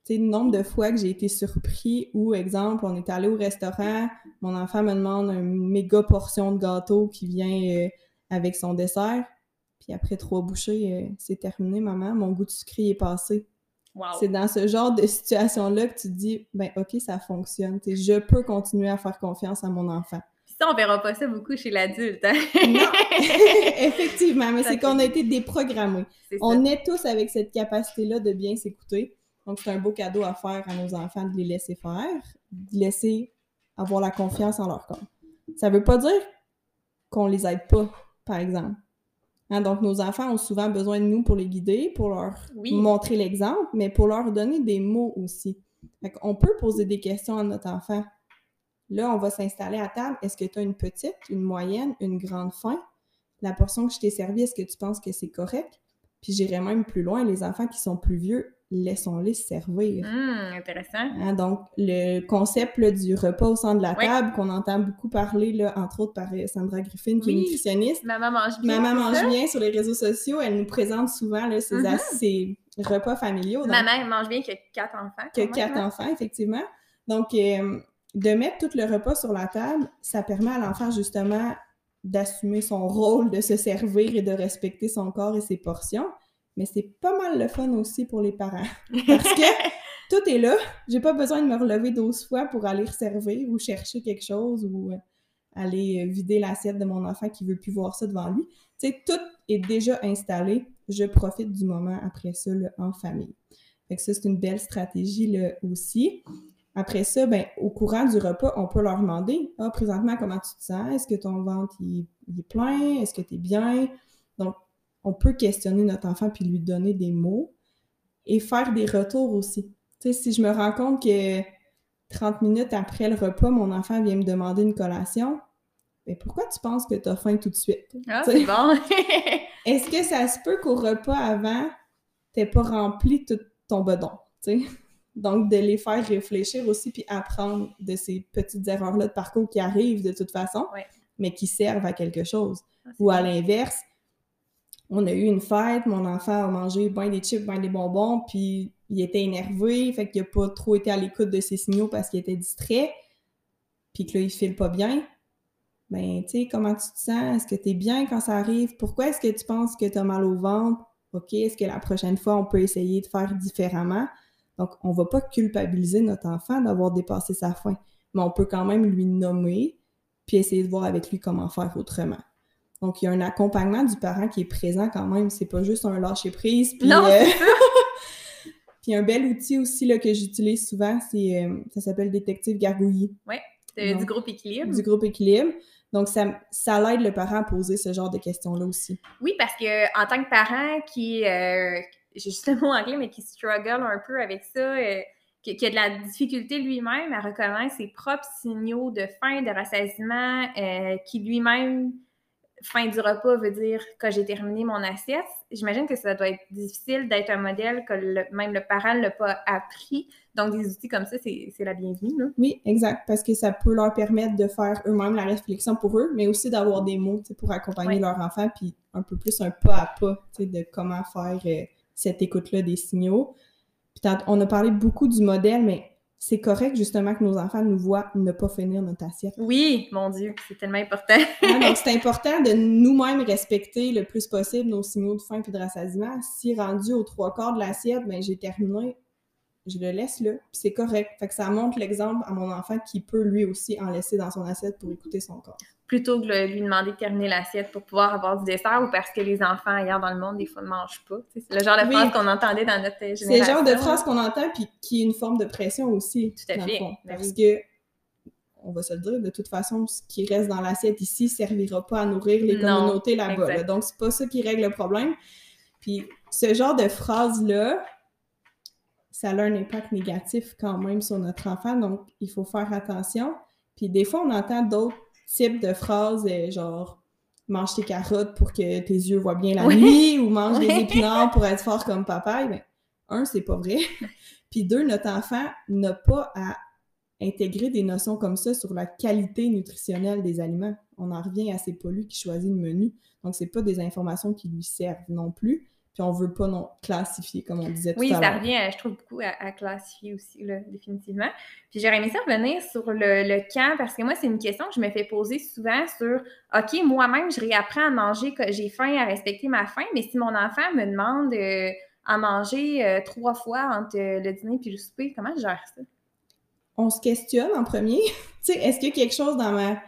tu sais, le nombre de fois que j'ai été surpris où, exemple, on est allé au restaurant, mon enfant me demande une méga portion de gâteau qui vient euh, avec son dessert, puis après trois bouchées, euh, c'est terminé, maman, mon goût de sucré est passé. C'est dans ce genre de situation-là que tu te dis, ben ok, ça fonctionne. je peux continuer à faire confiance à mon enfant ça, on verra pas ça beaucoup chez l'adulte. Hein? non, effectivement, mais c'est qu'on a été déprogrammés. on est tous avec cette capacité-là de bien s'écouter. Donc, c'est un beau cadeau à faire à nos enfants de les laisser faire, de laisser avoir la confiance en leur corps. Ça veut pas dire qu'on les aide pas, par exemple. Hein, donc, nos enfants ont souvent besoin de nous pour les guider, pour leur montrer l'exemple, mais pour leur donner des mots aussi. Fait qu'on peut poser des questions à notre enfant. Là, on va s'installer à table. Est-ce que tu as une petite, une moyenne, une grande faim? La portion que je t'ai servie, est-ce que tu penses que c'est correct? Puis j'irai même plus loin, les enfants qui sont plus vieux, laissons-les servir. Hum, intéressant. Hein, donc, le concept là, du repas au centre de la Oui. table, qu'on entend beaucoup parler, là, entre autres par euh, Sandra Griffin, qui est Oui. nutritionniste. Maman mange bien. Maman ça? mange bien sur les réseaux sociaux, elle nous présente souvent là, ses, as- ses repas familiaux. donc, Maman mange bien que quatre enfants. que quatre hein? enfants, effectivement. Donc, euh, de mettre tout le repas sur la table, ça permet à l'enfant justement d'assumer son rôle, de se servir et de respecter son corps et ses portions. Mais c'est pas mal le fun aussi pour les parents. Parce que tout est là. J'ai pas besoin de me relever 12 fois pour aller servir ou chercher quelque chose ou euh, aller euh, vider l'assiette de mon enfant qui veut plus voir ça devant lui. Tu sais, tout est déjà installé. Je profite du moment après ça là, en famille. Fait que ça, c'est une belle stratégie là, aussi. Après ça, ben, au courant du repas, on peut leur demander Ah, présentement, comment tu te sens? Est-ce que ton ventre il, il est plein? Est-ce que tu es bien? Donc, on peut questionner notre enfant puis lui donner des mots et faire des retours aussi. Tu sais, si je me rends compte que 30 minutes après le repas, mon enfant vient me demander une collation, ben pourquoi tu penses que tu as faim tout de suite? Ah, c'est bon. Est-ce que ça se peut qu'au repas avant, t'aies pas rempli tout ton bedon? Donc, de les faire réfléchir aussi, puis apprendre de ces petites erreurs-là de parcours qui arrivent de toute façon, Ouais. mais qui servent à quelque chose. Ah, Ou à l'inverse, on a eu une fête, mon enfant a mangé bien des chips, bien des bonbons, puis il était énervé, fait qu'il a pas trop été à l'écoute de ses signaux parce qu'il était distrait, puis que là, il file pas bien. Ben, tu sais, comment tu te sens? Est-ce que tu es bien quand ça arrive? Pourquoi est-ce que tu penses que tu as mal au ventre? OK, est-ce que la prochaine fois, on peut essayer de faire différemment? Donc, on va pas culpabiliser notre enfant d'avoir dépassé sa faim, mais on peut quand même lui nommer, puis essayer de voir avec lui comment faire autrement. Donc, il y a un accompagnement du parent qui est présent quand même. C'est pas juste un lâcher-prise. Puis, Non, euh, puis un bel outil aussi là, que j'utilise souvent, c'est euh, ça s'appelle Détective Gargouillis Non. du groupe équilibre. du groupe Équilibre. Donc, ça, ça l'aide le parent à poser ce genre de questions-là aussi. Oui, parce que en tant que parent qui, euh, j'ai juste le mot anglais, mais qui struggle un peu avec ça, euh, qui, qui a de la difficulté lui-même à reconnaître ses propres signaux de faim, de rassasiement, euh, qui lui-même, fin du repas veut dire que j'ai terminé mon assiette. J'imagine que ça doit être difficile d'être un modèle que le- même le parent ne l'a pas appris. Donc, des outils comme ça, c'est la bienvenue. Là. Oui, exact, parce que ça peut leur permettre de faire eux-mêmes la réflexion pour eux, mais aussi d'avoir des mots pour accompagner Ouais. leur enfant, puis un peu plus un pas à pas de comment faire euh, cette écoute-là des signaux. Puis on a parlé beaucoup du modèle, mais c'est correct justement que nos enfants nous voient ne pas finir notre assiette. Oui, mon Dieu, c'est tellement important. Donc, c'est important de nous-mêmes respecter le plus possible nos signaux de faim et de rassasiement. Si rendu aux trois quarts de l'assiette, ben j'ai terminé, je le laisse là, puis c'est correct. Fait que ça montre l'exemple à mon enfant qui peut lui aussi en laisser dans son assiette pour écouter son corps. Plutôt que de lui demander de terminer l'assiette pour pouvoir avoir du dessert ou parce que les enfants ailleurs dans le monde, des fois, ne mangent pas. C'est le genre de Oui. phrase qu'on entendait dans notre génération. C'est le genre de phrase qu'on entend puis qui est une forme de pression aussi. Tout à fait. fond. Ben parce oui. que on va se le dire, de toute façon, ce qui reste dans l'assiette ici servira pas à nourrir les Non, communautés là-bas. là. Donc, c'est pas ça qui règle le problème. Puis, ce genre de phrase-là, ça a un impact négatif quand même sur notre enfant. Donc, il faut faire attention. Puis, des fois, on entend d'autres types de phrases, euh, genre mange tes carottes pour que tes yeux voient bien la Oui. nuit ou mange des épinards pour être fort comme papa. Ben, un, c'est pas vrai. Puis deux, notre enfant n'a pas à intégrer des notions comme ça sur la qualité nutritionnelle des aliments. On en revient à ces pollues qui choisit le menu. Donc, c'est pas des informations qui lui servent non plus. Puis on veut pas non classifier, comme on disait tout Oui, à ça l'heure. revient, à- je trouve, beaucoup à, à classifier aussi, là, définitivement. Puis j'aurais aimé ça revenir sur le, le quand, parce que moi, c'est une question que je me fais poser souvent sur OK, moi-même, je réapprends à manger, j'ai faim, à respecter ma faim, mais si mon enfant me demande euh, à manger euh, trois fois entre le dîner puis le souper, comment je gère ça? on se questionne en premier. tu sais, est-ce qu'il y a quelque chose dans ma,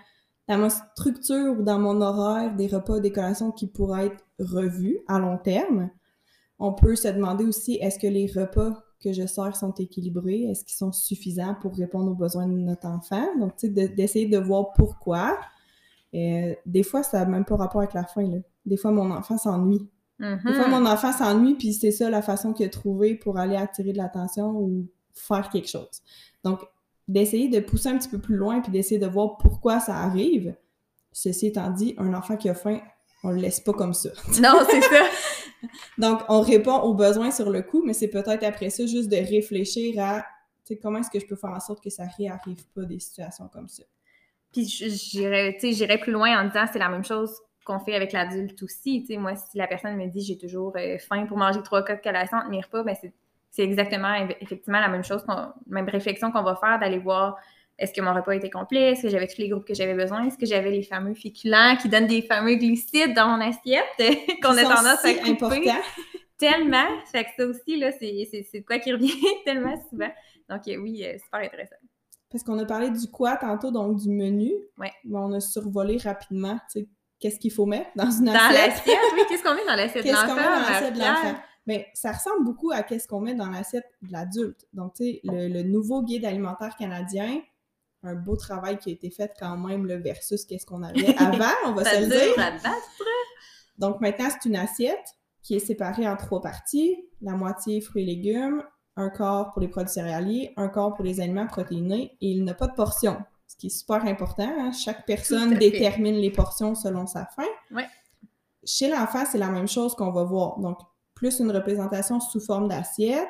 dans ma structure ou dans mon horaire des repas, des collations qui pourrait être revu à long terme? On peut se demander aussi, est-ce que les repas que je sers sont équilibrés? Est-ce qu'ils sont suffisants pour répondre aux besoins de notre enfant? Donc, tu sais, de- d'essayer de voir pourquoi. Euh, des fois, ça n'a même pas rapport avec la faim. Là. Des fois, mon enfant s'ennuie. Des fois, mon enfant s'ennuie, puis c'est ça la façon qu'il a trouvé pour aller attirer de l'attention ou faire quelque chose. Donc, d'essayer de pousser un petit peu plus loin puis d'essayer de voir pourquoi ça arrive. Ceci étant dit, un enfant qui a faim, on le laisse pas comme ça. Non, c'est ça. Donc, on répond aux besoins sur le coup, mais c'est peut-être après ça juste de réfléchir à comment est-ce que je peux faire en sorte que ça réarrive pas des situations comme ça. Puis j'irais plus loin en disant c'est la même chose qu'on fait avec l'adulte aussi. moi, si la personne me dit j'ai toujours euh, faim pour manger trois coques collations mes repas, ben c'est exactement effectivement la même chose, même réflexion qu'on va faire d'aller voir est-ce que mon repas était complet, est-ce que j'avais tous les groupes que j'avais besoin, est-ce que j'avais les fameux féculents qui donnent des fameux glucides dans mon assiette qu'on a tendance à couper? Important. Tellement. Fait que ça aussi, là, c'est quoi qui revient tellement souvent. Donc euh, oui, euh, super intéressant. Parce qu'on a parlé du quoi tantôt, donc du menu. Ouais. Mais on a survolé rapidement, tu sais, qu'est-ce qu'il faut mettre dans une assiette? Dans l'assiette, oui, qu'est-ce qu'on met dans l'assiette de l'enfant? Qu'est-ce qu'on met dans l'assiette de l'enfant? Mais ça ressemble beaucoup à qu'est-ce qu'on met dans l'assiette de l'adulte. Donc, tu sais, le, nouveau guide alimentaire canadien, un beau travail qui a été fait quand même, le versus qu'est-ce qu'on avait avant, on va se le dire. Donc, maintenant, c'est une assiette qui est séparée en trois parties. La moitié fruits et légumes, un quart pour les produits céréaliers, un quart pour les aliments protéinés et il n'a pas de portion, ce qui est super important. Hein. Chaque personne détermine les portions selon sa faim. Ouais. Chez l'enfant, c'est la même chose qu'on va voir. Donc, plus une représentation sous forme d'assiette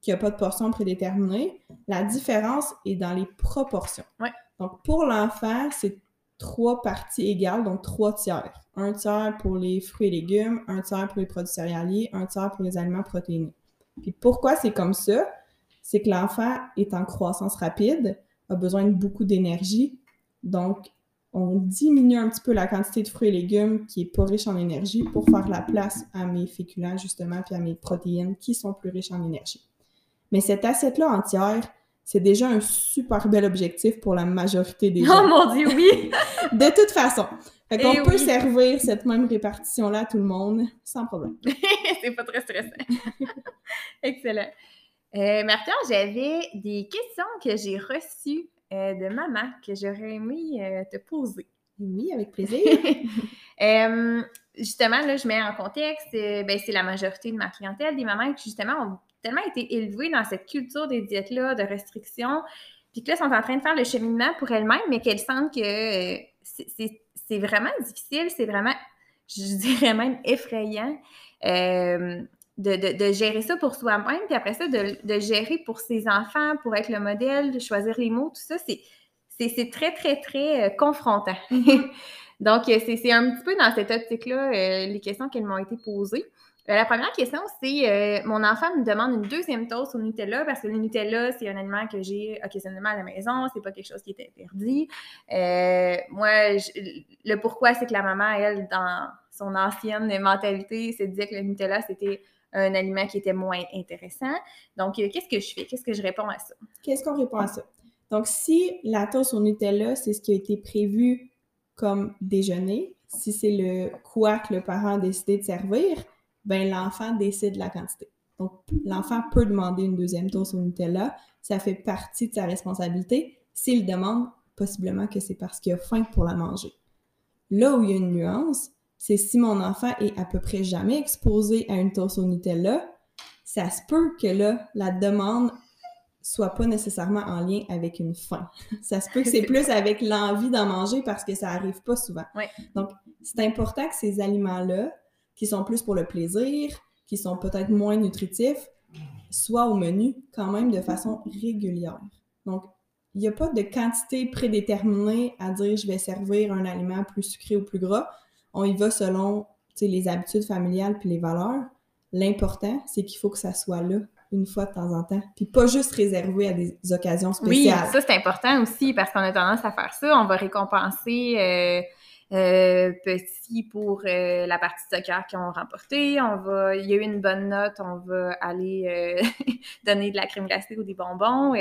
qui n'a pas de portion prédéterminée. La différence est dans les proportions. Ouais. Donc, pour l'enfant, c'est trois parties égales, donc trois tiers. Un tiers pour les fruits et légumes, un tiers pour les produits céréaliers, un tiers pour les aliments protéinés. Puis pourquoi c'est comme ça? C'est que l'enfant est en croissance rapide, a besoin de beaucoup d'énergie. Donc, on diminue un petit peu la quantité de fruits et légumes qui est pas riche en énergie pour faire la place à mes féculents, justement, puis à mes protéines qui sont plus riches en énergie. Mais cette assiette-là entière, c'est déjà un super bel objectif pour la majorité des oh gens. Oh mon Dieu, oui! de toute façon. Fait qu'on eh peut servir cette même répartition-là à tout le monde sans problème. c'est pas très stressant. Excellent. Euh, j'avais des questions que j'ai reçues euh, de maman que j'aurais aimé euh, te poser. Oui, avec plaisir. Euh, justement, là, je mets en contexte, ben, c'est la majorité de ma clientèle, des mamans qui, justement, ont tellement été élevées dans cette culture des diètes-là, de restrictions, puis que là, sont en train de faire le cheminement pour elles-mêmes, mais qu'elles sentent que c'est vraiment difficile, c'est vraiment, je dirais même effrayant de, gérer ça pour soi-même, puis après ça, de, gérer pour ses enfants, pour être le modèle, de choisir les mots, tout ça, c'est très, très, très euh, confrontant. Donc, euh, c'est un petit peu dans cette optique-là euh, les questions qui m'ont été posées. la première question, c'est mon enfant me demande une deuxième toast au Nutella parce que le Nutella, c'est un aliment que j'ai occasionnellement à la maison, c'est pas quelque chose qui est interdit. moi, le pourquoi, c'est que la maman, elle, dans son ancienne mentalité, se disait que le Nutella, c'était un aliment qui était moins intéressant. Donc, euh, qu'est-ce que je fais? Qu'est-ce que je réponds à ça? Qu'est-ce qu'on répond à ça? Donc, si la toast au Nutella, c'est ce qui a été prévu comme déjeuner, si c'est le quoi que le parent a décidé de servir, ben l'enfant décide la quantité. Donc, l'enfant peut demander une deuxième toast au Nutella. Ça fait partie de sa responsabilité. S'il demande, possiblement que c'est parce qu'il a faim pour la manger. Là où il y a une nuance, c'est si mon enfant est à peu près jamais exposé à une toast au Nutella, ça se peut que là, la demande soit pas nécessairement en lien avec une faim. Ça se peut que c'est plus avec l'envie d'en manger parce que ça arrive pas souvent. Donc, c'est important que ces aliments-là, qui sont plus pour le plaisir, qui sont peut-être moins nutritifs, soient au menu quand même de façon régulière. Donc, il n'y a pas de quantité prédéterminée à dire je vais servir un aliment plus sucré ou plus gras on y va selon les habitudes familiales puis les valeurs. L'important, c'est qu'il faut que ça soit là une fois de temps en temps, puis pas juste réservé à des occasions spéciales. Oui, ça c'est important aussi parce qu'on a tendance à faire ça. On va récompenser euh, euh, petit pour euh, la partie de soccer qu'ils ont remporté. On va, il y a eu une bonne note, on va aller donner de la crème glacée ou des bonbons.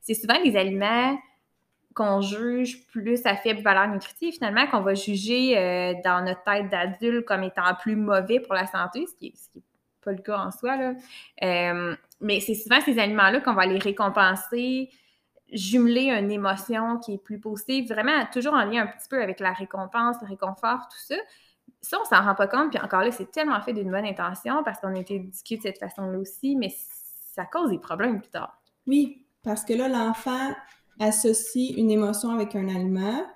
c'est souvent les aliments qu'on juge plus à faible valeur nutritive, finalement, qu'on va juger euh, dans notre tête d'adulte comme étant plus mauvais pour la santé, ce qui n'est pas le cas en soi. Là. Euh, mais c'est souvent ces aliments-là qu'on va les récompenser, jumeler une émotion qui est plus positive, vraiment toujours en lien un petit peu avec la récompense, le réconfort, tout ça. Ça, on s'en rend pas compte, puis encore là, c'est tellement fait d'une bonne intention parce qu'on a été éduqués de cette façon-là aussi, mais ça cause des problèmes plus tard. Oui, parce que là, l'enfant associe une émotion avec un aliment,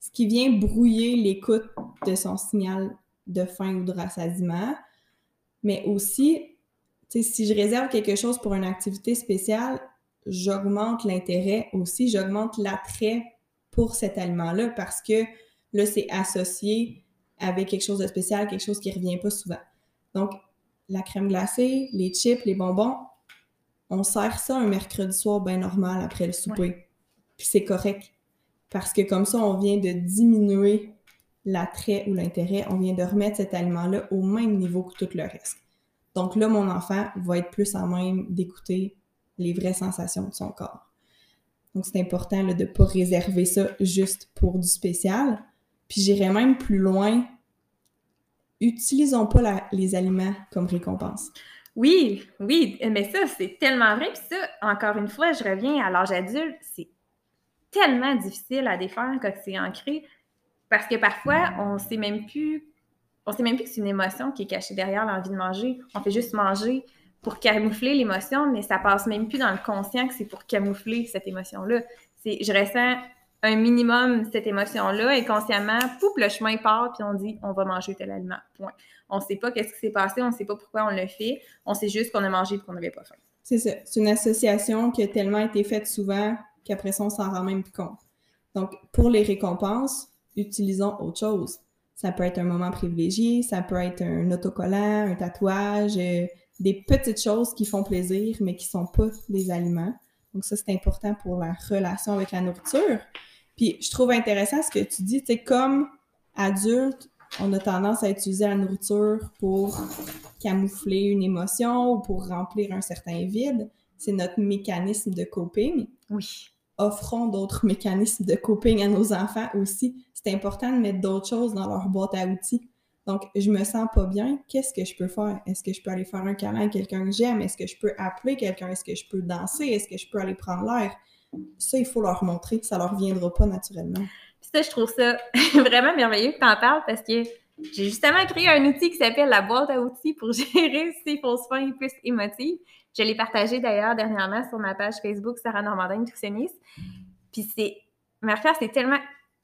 ce qui vient brouiller l'écoute de son signal de faim ou de rassasiement. Mais aussi, si je réserve quelque chose pour une activité spéciale, j'augmente l'intérêt aussi, j'augmente l'attrait pour cet aliment-là parce que là, c'est associé avec quelque chose de spécial, quelque chose qui revient pas souvent. Donc, la crème glacée, les chips, les bonbons, on sert ça un mercredi soir bien normal après le souper. Puis c'est correct. Parce que comme ça, on vient de diminuer l'attrait ou l'intérêt, on vient de remettre cet aliment-là au même niveau que tout le reste. Donc là, mon enfant va être plus en même d'écouter les vraies sensations de son corps. Donc c'est important de ne pas réserver ça juste pour du spécial. Puis j'irai même plus loin. Utilisons pas les aliments comme récompense. Oui, oui, mais ça, c'est tellement vrai. Puis ça, encore une fois, je reviens à l'âge adulte, c'est tellement difficile à défaire quand c'est ancré. Parce que parfois, on sait même plus, on sait même plus que c'est une émotion qui est cachée derrière l'envie de manger. On fait juste manger pour camoufler l'émotion, mais ça passe même plus dans le conscient que c'est pour camoufler cette émotion-là. C'est, je ressens un minimum cette émotion-là, inconsciemment, poup, le chemin part, puis on dit on va manger tel aliment. Point. On ne sait pas qu'est-ce qui s'est passé, on ne sait pas pourquoi on le fait, on sait juste qu'on a mangé et qu'on n'avait pas faim. C'est ça. C'est une association qui a tellement été faite souvent qu'après ça, on s'en rend même plus compte. Donc, pour les récompenses, utilisons autre chose. Ça peut être un moment privilégié, ça peut être un autocollant, un tatouage, euh, des petites choses qui font plaisir, mais qui sont pas des aliments. Donc ça, c'est important pour la relation avec la nourriture. Puis je trouve intéressant ce que tu dis, tu sais, comme adulte, on a tendance à utiliser la nourriture pour camoufler une émotion ou pour remplir un certain vide. C'est notre mécanisme de coping. Oui. Offrons d'autres mécanismes de coping à nos enfants aussi. C'est important de mettre d'autres choses dans leur boîte à outils. Donc, je me sens pas bien, qu'est-ce que je peux faire? Est-ce que je peux aller faire un câlin à quelqu'un que j'aime? Est-ce que je peux appeler quelqu'un? Est-ce que je peux danser? Est-ce que je peux aller prendre l'air? Ça, il faut leur montrer, ça leur viendra pas naturellement. Puis ça, je trouve ça vraiment merveilleux que tu en parles parce que j'ai justement créé un outil qui s'appelle la boîte à outils pour gérer ces fausses fins plus émotives. Je l'ai partagé d'ailleurs dernièrement sur ma page Facebook Sarah Normandin Nutritionniste. Puis c'est, ma c'est tellement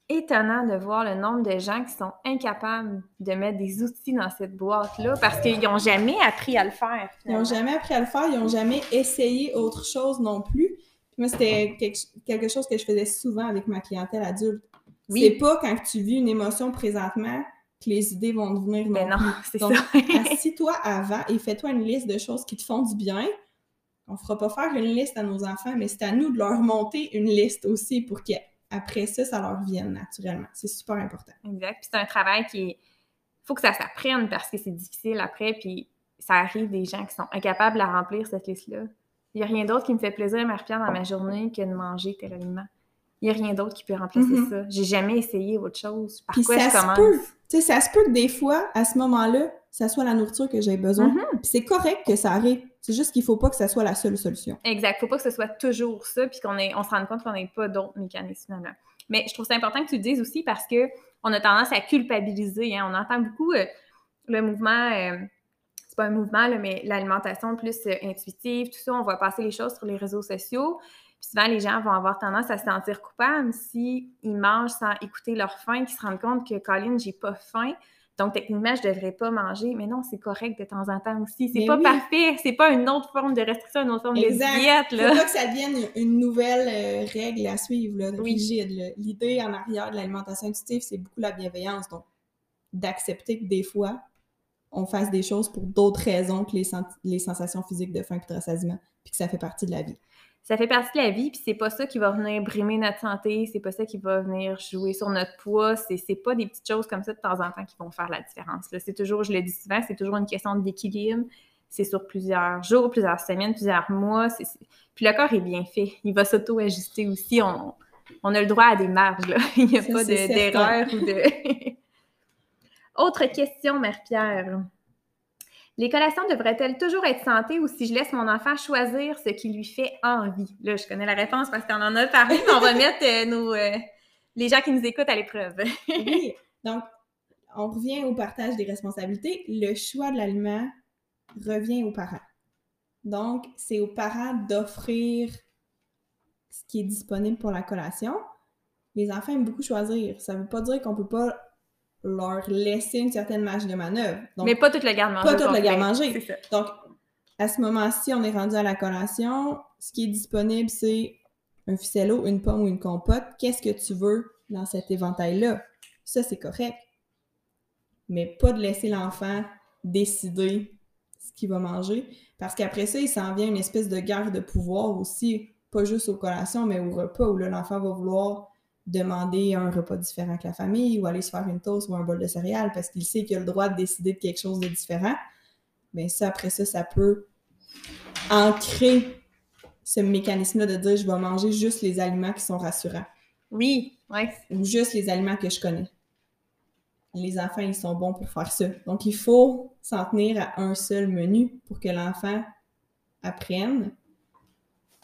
étonnant de voir le nombre de gens qui sont incapables de mettre des outils dans cette boîte-là parce qu'ils n'ont jamais appris à le faire. Ils n'ont jamais appris à le faire, ils n'ont jamais essayé autre chose non plus. moi, c'était quelque chose que je faisais souvent avec ma clientèle adulte. Oui. C'est pas quand tu vis une émotion présentement que les idées vont devenir non, non c'est ça. assis-toi avant et fais-toi une liste de choses qui te font du bien. On fera pas faire une liste à nos enfants, mais c'est à nous de leur monter une liste aussi pour qu'ils après ça, ça leur vienne naturellement. C'est super important. Exact. Puis c'est un travail qui est. faut que ça s'apprenne parce que c'est difficile après. Puis ça arrive des gens qui sont incapables de remplir cette liste-là. Il n'y a rien d'autre qui me fait plaisir, marie dans ma journée que de manger tel aliment. Il n'y a rien d'autre qui peut remplacer mm-hmm. ça. J'ai jamais essayé autre chose. Par quoi ça je commence? Peut. Tu sais, ça se peut que des fois, à ce moment-là, ça soit la nourriture que j'ai besoin. Mm-hmm. Puis c'est correct que ça arrive. C'est juste qu'il faut pas que ça soit la seule solution. Exact. Faut pas que ce soit toujours ça, puis qu'on on se rende compte qu'on n'ait pas d'autres mécanismes. Mais je trouve ça important que tu le dises aussi parce que on a tendance à culpabiliser. Hein. On entend beaucoup euh, le mouvement, euh, c'est pas un mouvement, mais l'alimentation plus euh, intuitive, tout ça. On va passer les choses sur les réseaux sociaux. Puis souvent, les gens vont avoir tendance à se sentir coupables s'ils mangent sans écouter leur faim, qu'ils se rendent compte que, Colin, j'ai pas faim. Donc, techniquement, je ne devrais pas manger, mais non, c'est correct de temps en temps aussi. C'est pas parfait, c'est pas une autre forme de restriction, une autre forme de diète. Là. Faut pas que ça devienne une nouvelle euh, règle à suivre, là, rigide. L'idée en arrière de l'alimentation intuitive, c'est beaucoup la bienveillance. Donc, d'accepter que des fois, on fasse des choses pour d'autres raisons que les, les sensations physiques de faim et de rassasiement, puis que ça fait partie de la vie ça fait partie de la vie, puis c'est pas ça qui va venir brimer notre santé, c'est pas ça qui va venir jouer sur notre poids, c'est, c'est pas des petites choses comme ça de temps en temps qui vont faire la différence. Là. C'est toujours, je le dis souvent, c'est toujours une question d'équilibre, c'est sur plusieurs jours, plusieurs semaines, plusieurs mois, puis le corps est bien fait, il va s'auto-ajuster aussi, on, on a le droit à des marges, là. il n'y a pas d'erreur ou de... Autre question, Mère-Pierre. Les collations devraient-elles toujours être santé ou si je laisse mon enfant choisir ce qui lui fait envie? Là, je connais la réponse parce qu'on en a parlé, mais on va mettre euh, nos, euh, les gens qui nous écoutent à l'épreuve. donc on revient au partage des responsabilités. Le choix de l'aliment revient aux parents. Donc, c'est aux parents d'offrir ce qui est disponible pour la collation, les enfants aiment beaucoup choisir. Ça veut pas dire qu'on peut pas leur laisser une certaine marge de manœuvre. Donc, Mais pas toute la garde-manger. pas tout le complet. garde-manger. Donc, à ce moment-ci, on est rendu à la collation. Ce qui est disponible, c'est un ficello, une pomme ou une compote. Qu'est-ce que tu veux dans cet éventail-là? Ça, c'est correct. Mais pas de laisser l'enfant décider ce qu'il va manger. Parce qu'après ça, il s'en vient une espèce de guerre de pouvoir aussi, pas juste aux collations, mais au repas, où l'enfant va vouloir demander un repas différent avec la famille ou aller se faire une toast ou un bol de céréales parce qu'il sait qu'il a le droit de décider de quelque chose de différent. Mais ça, après ça, ça peut ancrer ce mécanisme-là de dire je vais manger juste les aliments qui sont rassurants Oui, ouais. ou juste les aliments que je connais. Les enfants, ils sont bons pour faire ça. Donc, il faut s'en tenir à un seul menu pour que l'enfant apprenne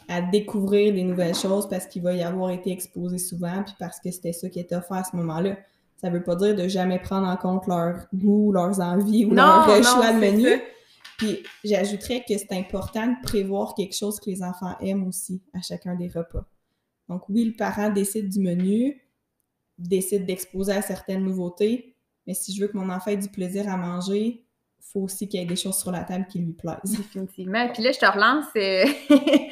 à découvrir des nouvelles choses parce qu'il va y avoir été exposé souvent puis parce que c'était ça qui était offert à ce moment-là. Ça veut pas dire de jamais prendre en compte leur goût, leurs envies ou Non, leur euh, choix de menu. ça. Puis j'ajouterais que c'est important de prévoir quelque chose que les enfants aiment aussi à chacun des repas. Donc oui, le parent décide du menu, décide d'exposer à certaines nouveautés, mais si je veux que mon enfant ait du plaisir à manger, faut aussi qu'il y ait des choses sur la table qui lui plaisent. Définitivement. Puis là, je te relance euh,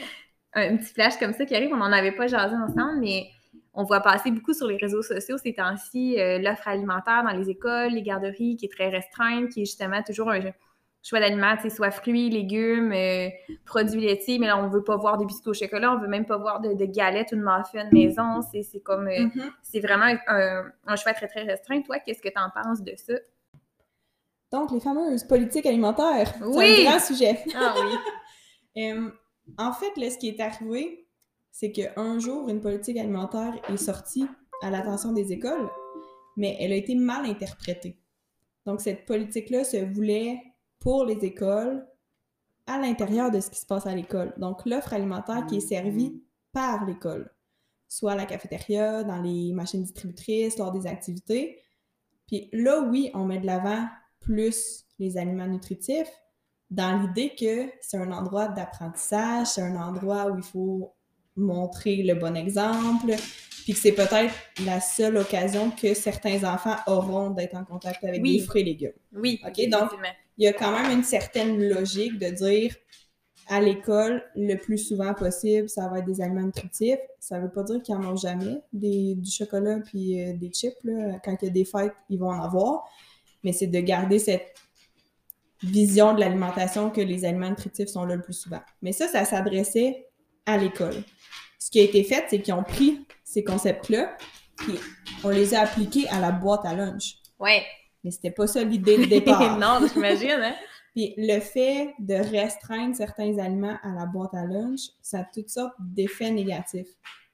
un petit flash comme ça qui arrive. On n'en avait pas jasé ensemble, mais on voit passer beaucoup sur les réseaux sociaux ces temps-ci euh, l'offre alimentaire dans les écoles, les garderies qui est très restreinte, qui est justement toujours un choix d'aliments, soit fruits, légumes, euh, produits laitiers, mais là, on veut pas voir des biscuits au chocolat, on veut même pas voir de, de galettes ou de muffins maison. C'est comme... euh, Mhm. c'est vraiment un, un choix très, très restreint. Toi, qu'est-ce que tu en penses de ça? Donc, les fameuses politiques alimentaires, Oui! c'est un grand sujet. Ah oui! en fait, là, ce qui est arrivé, c'est qu'un jour, une politique alimentaire est sortie à l'attention des écoles, mais elle a été mal interprétée. Donc, cette politique-là se voulait pour les écoles à l'intérieur de ce qui se passe à l'école. Donc, l'offre alimentaire qui est servie par l'école, soit à la cafétéria, dans les machines distributrices, lors des activités. Puis là, oui, on met de l'avant plus les aliments nutritifs, dans l'idée que c'est un endroit d'apprentissage, c'est un endroit où il faut montrer le bon exemple, puis que c'est peut-être la seule occasion que certains enfants auront d'être en contact avec Oui. des fruits et légumes. Oui, Ok, donc-. Il y a quand même une certaine logique de dire à l'école, le plus souvent possible, ça va être des aliments nutritifs. Ça veut pas dire qu'ils en ont jamais, des, du chocolat puis euh, des chips. Là. Quand il y a des fêtes, ils vont en avoir. Mais c'est de garder cette vision de l'alimentation que les aliments nutritifs sont là le plus souvent. Mais ça, ça s'adressait à l'école. Ce qui a été fait, c'est qu'ils ont pris ces concepts-là, puis on les a appliqués à la boîte à lunch. Ouais. Mais c'était pas ça l'idée de départ. non, j'imagine, hein? Puis le fait de restreindre certains aliments à la boîte à lunch, ça a toutes sortes d'effets négatifs.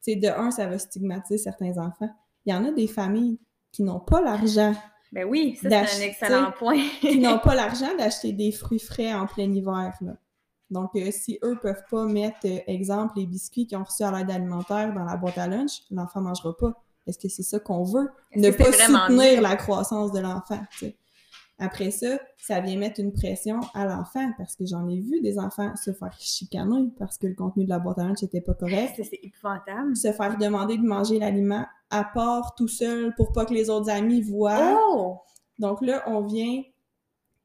Tu sais, de un, ça va stigmatiser certains enfants. Il y en a des familles qui n'ont pas l'argent, Ben oui, ça, c'est un excellent point. qui n'ont pas l'argent d'acheter des fruits frais en plein hiver. Là. Donc, euh, si eux peuvent pas mettre, euh, exemple, les biscuits qu'ils ont reçus à l'aide alimentaire dans la boîte à lunch, l'enfant mangera pas. Est-ce que c'est ça qu'on veut? Ne pas soutenir mieux? la croissance de l'enfant. tu sais. Après ça, ça vient mettre une pression à l'enfant parce que j'en ai vu des enfants se faire chicaner parce que le contenu de la boîte à lunch n'était pas correct. C'est épouvantable. Se faire demander de manger l'aliment à part tout seul pour pas que les autres amis voient. Oh! Donc là, on vient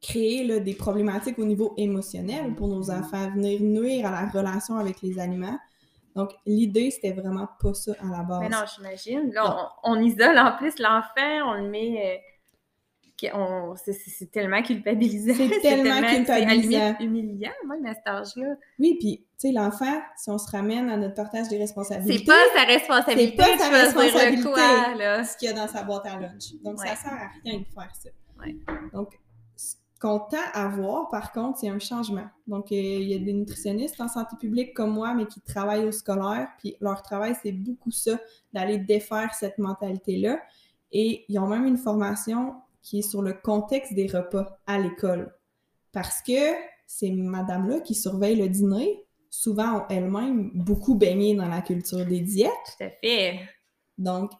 créer là, des problématiques au niveau émotionnel pour nos enfants, venir nuire à la relation avec les aliments. Donc, l'idée, c'était vraiment pas ça à la base. Mais non, j'imagine. Là, on, on isole en plus l'enfant, on le met. On- c'est- c'est c'est tellement culpabilisant. C'est tellement C'est culpabilisant. limite humiliant, même à cet âge-là. Oui, puis, tu sais, l'enfant, si on se ramène à notre partage des responsabilités, C'est pas sa responsabilité C'est pas sa responsabilité. quoi, là. ce qu'il y a dans sa boîte à lunch. Donc, Ouais. ça sert à rien de faire ça. Ouais. Donc, ce qu'on tend à voir, par contre, c'est un changement. Donc, euh, il y a des nutritionnistes en santé publique comme moi, mais qui travaillent au scolaire, puis leur travail, c'est beaucoup ça, d'aller défaire cette mentalité-là. Et ils ont même une formation qui est sur le contexte des repas à l'école. Parce que ces madames-là qui surveillent le dîner, souvent ont elles-mêmes beaucoup baigné dans la culture des diètes. Tout à fait. Donc,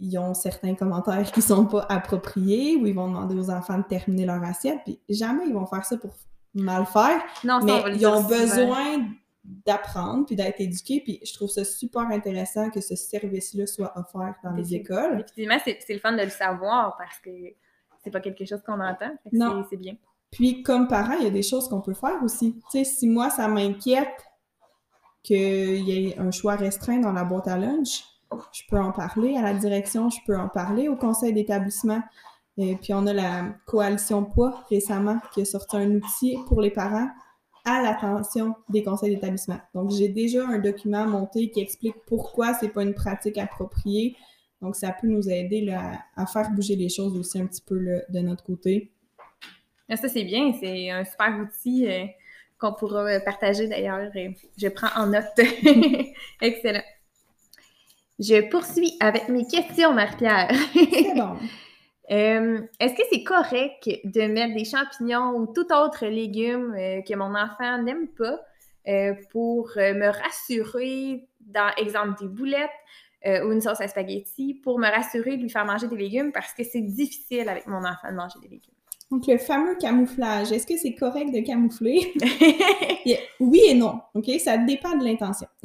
ils ont certains commentaires qui sont pas appropriés ou ils vont demander aux enfants de terminer leur assiette. Puis jamais ils vont faire ça pour mal faire, Non, ça, mais on va le ils ont besoin d'apprendre puis d'être éduqué. Puis je trouve ça super intéressant que ce service-là soit offert dans les écoles. Effectivement, c'est le fun de le savoir parce que c'est pas quelque chose qu'on entend. Non. C'est bien. Puis comme parent, il y a des choses qu'on peut faire aussi. Tu sais, si moi, ça m'inquiète qu'il y ait un choix restreint dans la boîte à lunch, je peux en parler à la direction, je peux en parler au conseil d'établissement. Et puis on a la coalition Poids récemment qui a sorti un outil pour les parents à l'attention des conseils d'établissement. Donc, j'ai déjà un document monté qui explique pourquoi c'est pas une pratique appropriée. Donc, ça peut nous aider à faire bouger les choses aussi un petit peu de notre côté. Ça, c'est bien. C'est un super outil euh, qu'on pourra partager d'ailleurs. Je prends en note. Excellent. Je poursuis avec mes questions, Marie-Pierre. c'est bon. Euh, est-ce que c'est correct de mettre des champignons ou tout autre légume euh, que mon enfant n'aime pas euh, pour me rassurer, dans exemple des boulettes ou une sauce à spaghetti, pour me rassurer de lui faire manger des légumes parce que c'est difficile avec mon enfant de manger des légumes? Donc, le fameux camouflage, est-ce que c'est correct de camoufler? oui et non, OK? Ça dépend de l'intention.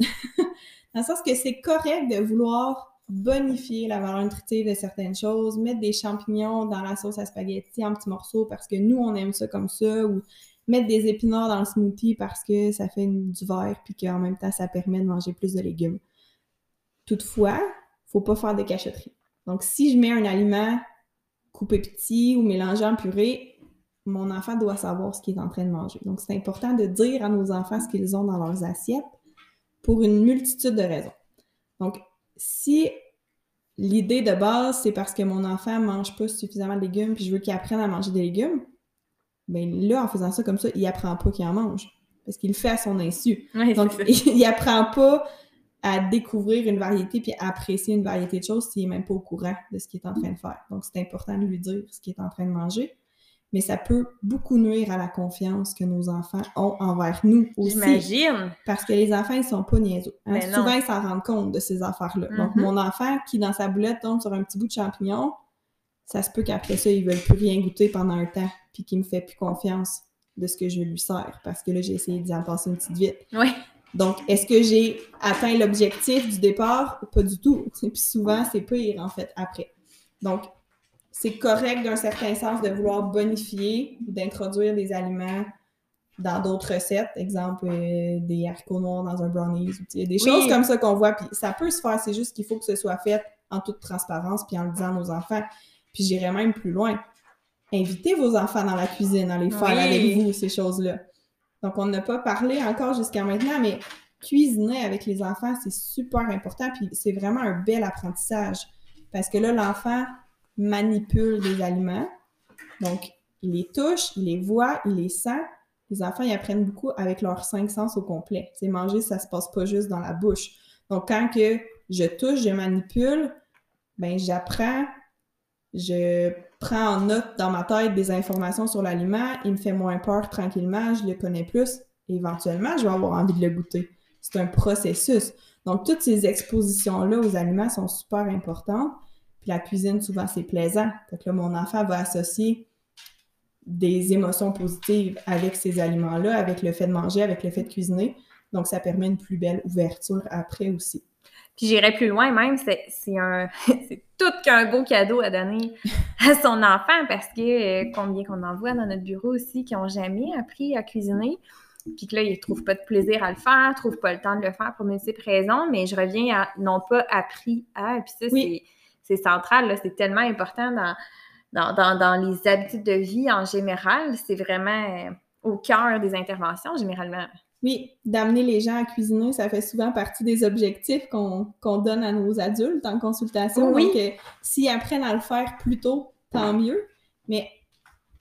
dans le sens que c'est correct de vouloir bonifier la valeur nutritive de certaines choses, mettre des champignons dans la sauce à spaghetti en petits morceaux parce que nous, on aime ça comme ça, ou mettre des épinards dans le smoothie parce que ça fait du verre puis qu'en même temps, ça permet de manger plus de légumes. Toutefois, faut pas faire de cachotterie. Donc, si je mets un aliment coupé petit ou mélangé en purée, mon enfant doit savoir ce qu'il est en train de manger. Donc, c'est important de dire à nos enfants ce qu'ils ont dans leurs assiettes pour une multitude de raisons. Donc, si l'idée de base, c'est parce que mon enfant mange pas suffisamment de légumes puis je veux qu'il apprenne à manger des légumes, ben là, en faisant ça comme ça, il apprend pas qu'il en mange. Parce qu'il le fait à son insu. Donc, il, apprend pas à découvrir une variété puis à apprécier une variété de choses s'il est même pas au courant de ce qu'il est en train de faire. Donc, c'est important de lui dire ce qu'il est en train de manger mais ça peut beaucoup nuire à la confiance que nos enfants ont envers nous aussi. J'imagine. Parce que les enfants, ils sont pas niaiseux. Hein. Ben souvent, ils s'en rendent compte de ces affaires-là. Donc, mm-hmm. mon enfant qui, dans sa boulette, tombe sur un petit bout de champignon, ça se peut qu'après ça, il ne veulent plus rien goûter pendant un temps, puis qu'il me fait plus confiance de ce que je lui sers, parce que là, j'ai essayé d'y en passer une petite vite. Oui. Donc, est-ce que j'ai atteint l'objectif du départ? Pas du tout? Puis souvent, c'est pire, en fait, après. Donc, c'est correct d'un certain sens de vouloir bonifier ou d'introduire des aliments dans d'autres recettes, exemple euh, des haricots noirs dans un brownies, des choses comme ça qu'on voit, puis ça peut se faire, c'est juste qu'il faut que ce soit fait en toute transparence, puis en le disant à nos enfants. Puis j'irai même plus loin. Invitez vos enfants dans la cuisine, à les faire avec vous, ces choses-là. Donc, on n'a pas parlé encore jusqu'à maintenant, mais cuisiner avec les enfants, c'est super important, puis c'est vraiment un bel apprentissage. Parce que là, l'enfant, manipule des aliments. Donc, il les touche, il les voit, il les sent. Les enfants, ils apprennent beaucoup avec leurs cinq sens au complet. C'est manger, ça se passe pas juste dans la bouche. Donc, quand que je touche, je manipule, ben j'apprends, je prends en note dans ma tête des informations sur l'aliment, il me fait moins peur tranquillement, je le connais plus, éventuellement, je vais avoir envie de le goûter. C'est un processus. Donc, toutes ces expositions-là aux aliments sont super importantes la cuisine, souvent, c'est plaisant. Que là, mon enfant va associer des émotions positives avec ces aliments-là, avec le fait de manger, avec le fait de cuisiner. Donc, ça permet une plus belle ouverture après aussi. Puis j'irais plus loin même, c'est un c'est tout qu'un beau cadeau à donner à son enfant parce que euh, combien qu'on en voit dans notre bureau aussi qui ont jamais appris à cuisiner, puis que là ils trouvent pas de plaisir à le faire, trouvent pas le temps de le faire pour multiples raisons, mais je reviens à n'ont pas appris à, puis ça c'est c'est central, c'est tellement important dans, dans, les habitudes de vie en général. C'est vraiment euh, au cœur des interventions, généralement. Oui, d'amener les gens à cuisiner, ça fait souvent partie des objectifs qu'on donne à nos adultes en consultation. Oui. Donc, euh, s'ils apprennent à le faire plus tôt, tant mieux. Mais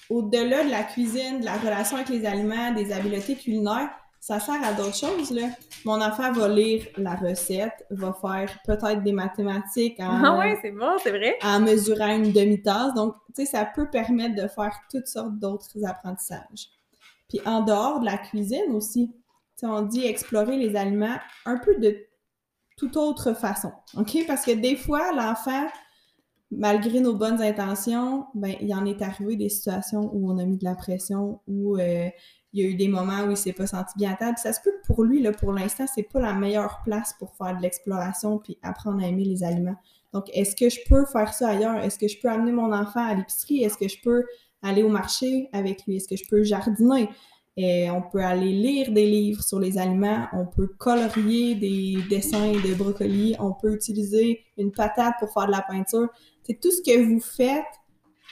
au-delà de la cuisine, de la relation avec les aliments, des habiletés culinaires, ça sert à d'autres choses, là. Mon enfant va lire la recette, va faire peut-être des mathématiques en... Ah ouais, c'est bon, c'est vrai. En mesurant une demi-tasse. Donc, tu sais, ça peut permettre de faire toutes sortes d'autres apprentissages. Puis en dehors de la cuisine aussi, on dit explorer les aliments un peu de toute autre façon? Parce que des fois, l'enfant malgré nos bonnes intentions, ben, il en est arrivé des situations où on a mis de la pression, où euh, il y a eu des moments où il s'est pas senti bien à table. Ça se peut que pour lui, pour l'instant, c'est pas la meilleure place pour faire de l'exploration puis apprendre à aimer les aliments. Donc, est-ce que je peux faire ça ailleurs? Est-ce que je peux amener mon enfant à l'épicerie? Est-ce que je peux aller au marché avec lui? Est-ce que je peux jardiner? On peut aller lire des livres sur les aliments, on peut colorier des dessins de brocoli, on peut utiliser une patate pour faire de la peinture. C'est tout ce que vous faites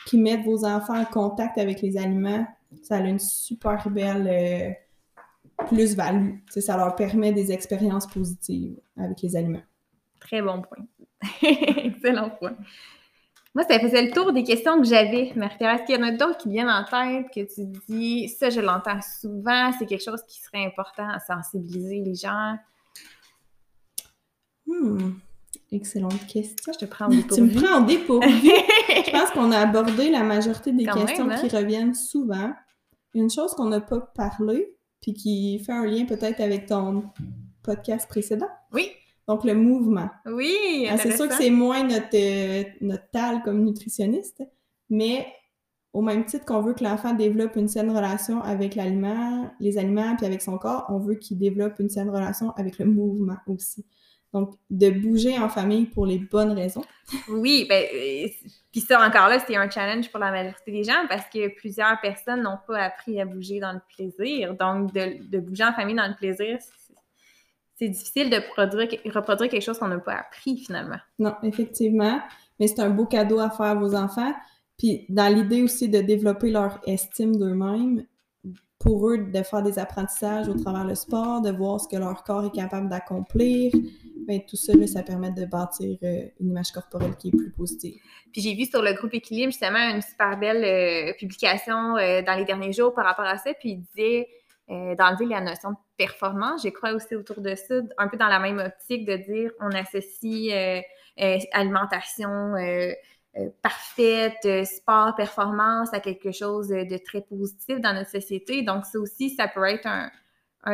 qui met vos enfants en contact avec les aliments. Ça a une super belle euh, plus-value. Ça leur permet des expériences positives avec les aliments. Très bon point. Excellent point. Moi, ça faisait le tour des questions que j'avais. Marie-Thérèse, est-ce qu'il y en a d'autres qui viennent en tête que tu dis, ça, je l'entends souvent, c'est quelque chose qui serait important à sensibiliser les gens? Hmm. Excellente question. Je te prends en dépourvu. tu me prends en dépourvu. je pense qu'on a abordé la majorité des questions hein? qui reviennent souvent. Une chose qu'on n'a pas parlé, puis qui fait un lien peut-être avec ton podcast précédent. Oui. Donc, le mouvement. Oui, ah, C'est sûr que c'est moins notre, euh, notre tal comme nutritionniste, mais au même titre qu'on veut que l'enfant développe une saine relation avec l'aliment, les aliments, puis avec son corps, on veut qu'il développe une saine relation avec le mouvement aussi. Donc, de bouger en famille pour les bonnes raisons. Oui, ben, euh, puis ça encore là, c'est un challenge pour la majorité des gens parce que plusieurs personnes n'ont pas appris à bouger dans le plaisir. Donc, de, de bouger en famille dans le plaisir, c'est difficile de produire, reproduire quelque chose qu'on n'a pas appris finalement. Non, effectivement. Mais c'est un beau cadeau à faire à vos enfants. Puis dans l'idée aussi de développer leur estime d'eux-mêmes, pour eux de faire des apprentissages au travers le sport, de voir ce que leur corps est capable d'accomplir, bien, tout ça, ça permet de bâtir euh, une image corporelle qui est plus positive. Puis j'ai vu sur le groupe Équilibre justement une super belle euh, publication euh, dans les derniers jours par rapport à ça, puis il disait euh, d'enlever la notion de performance. Je crois aussi autour de ça, un peu dans la même optique de dire on associe euh, euh, alimentation parfaite, sport, performance à quelque chose de très positif dans notre société. Donc, ça aussi, ça peut être un,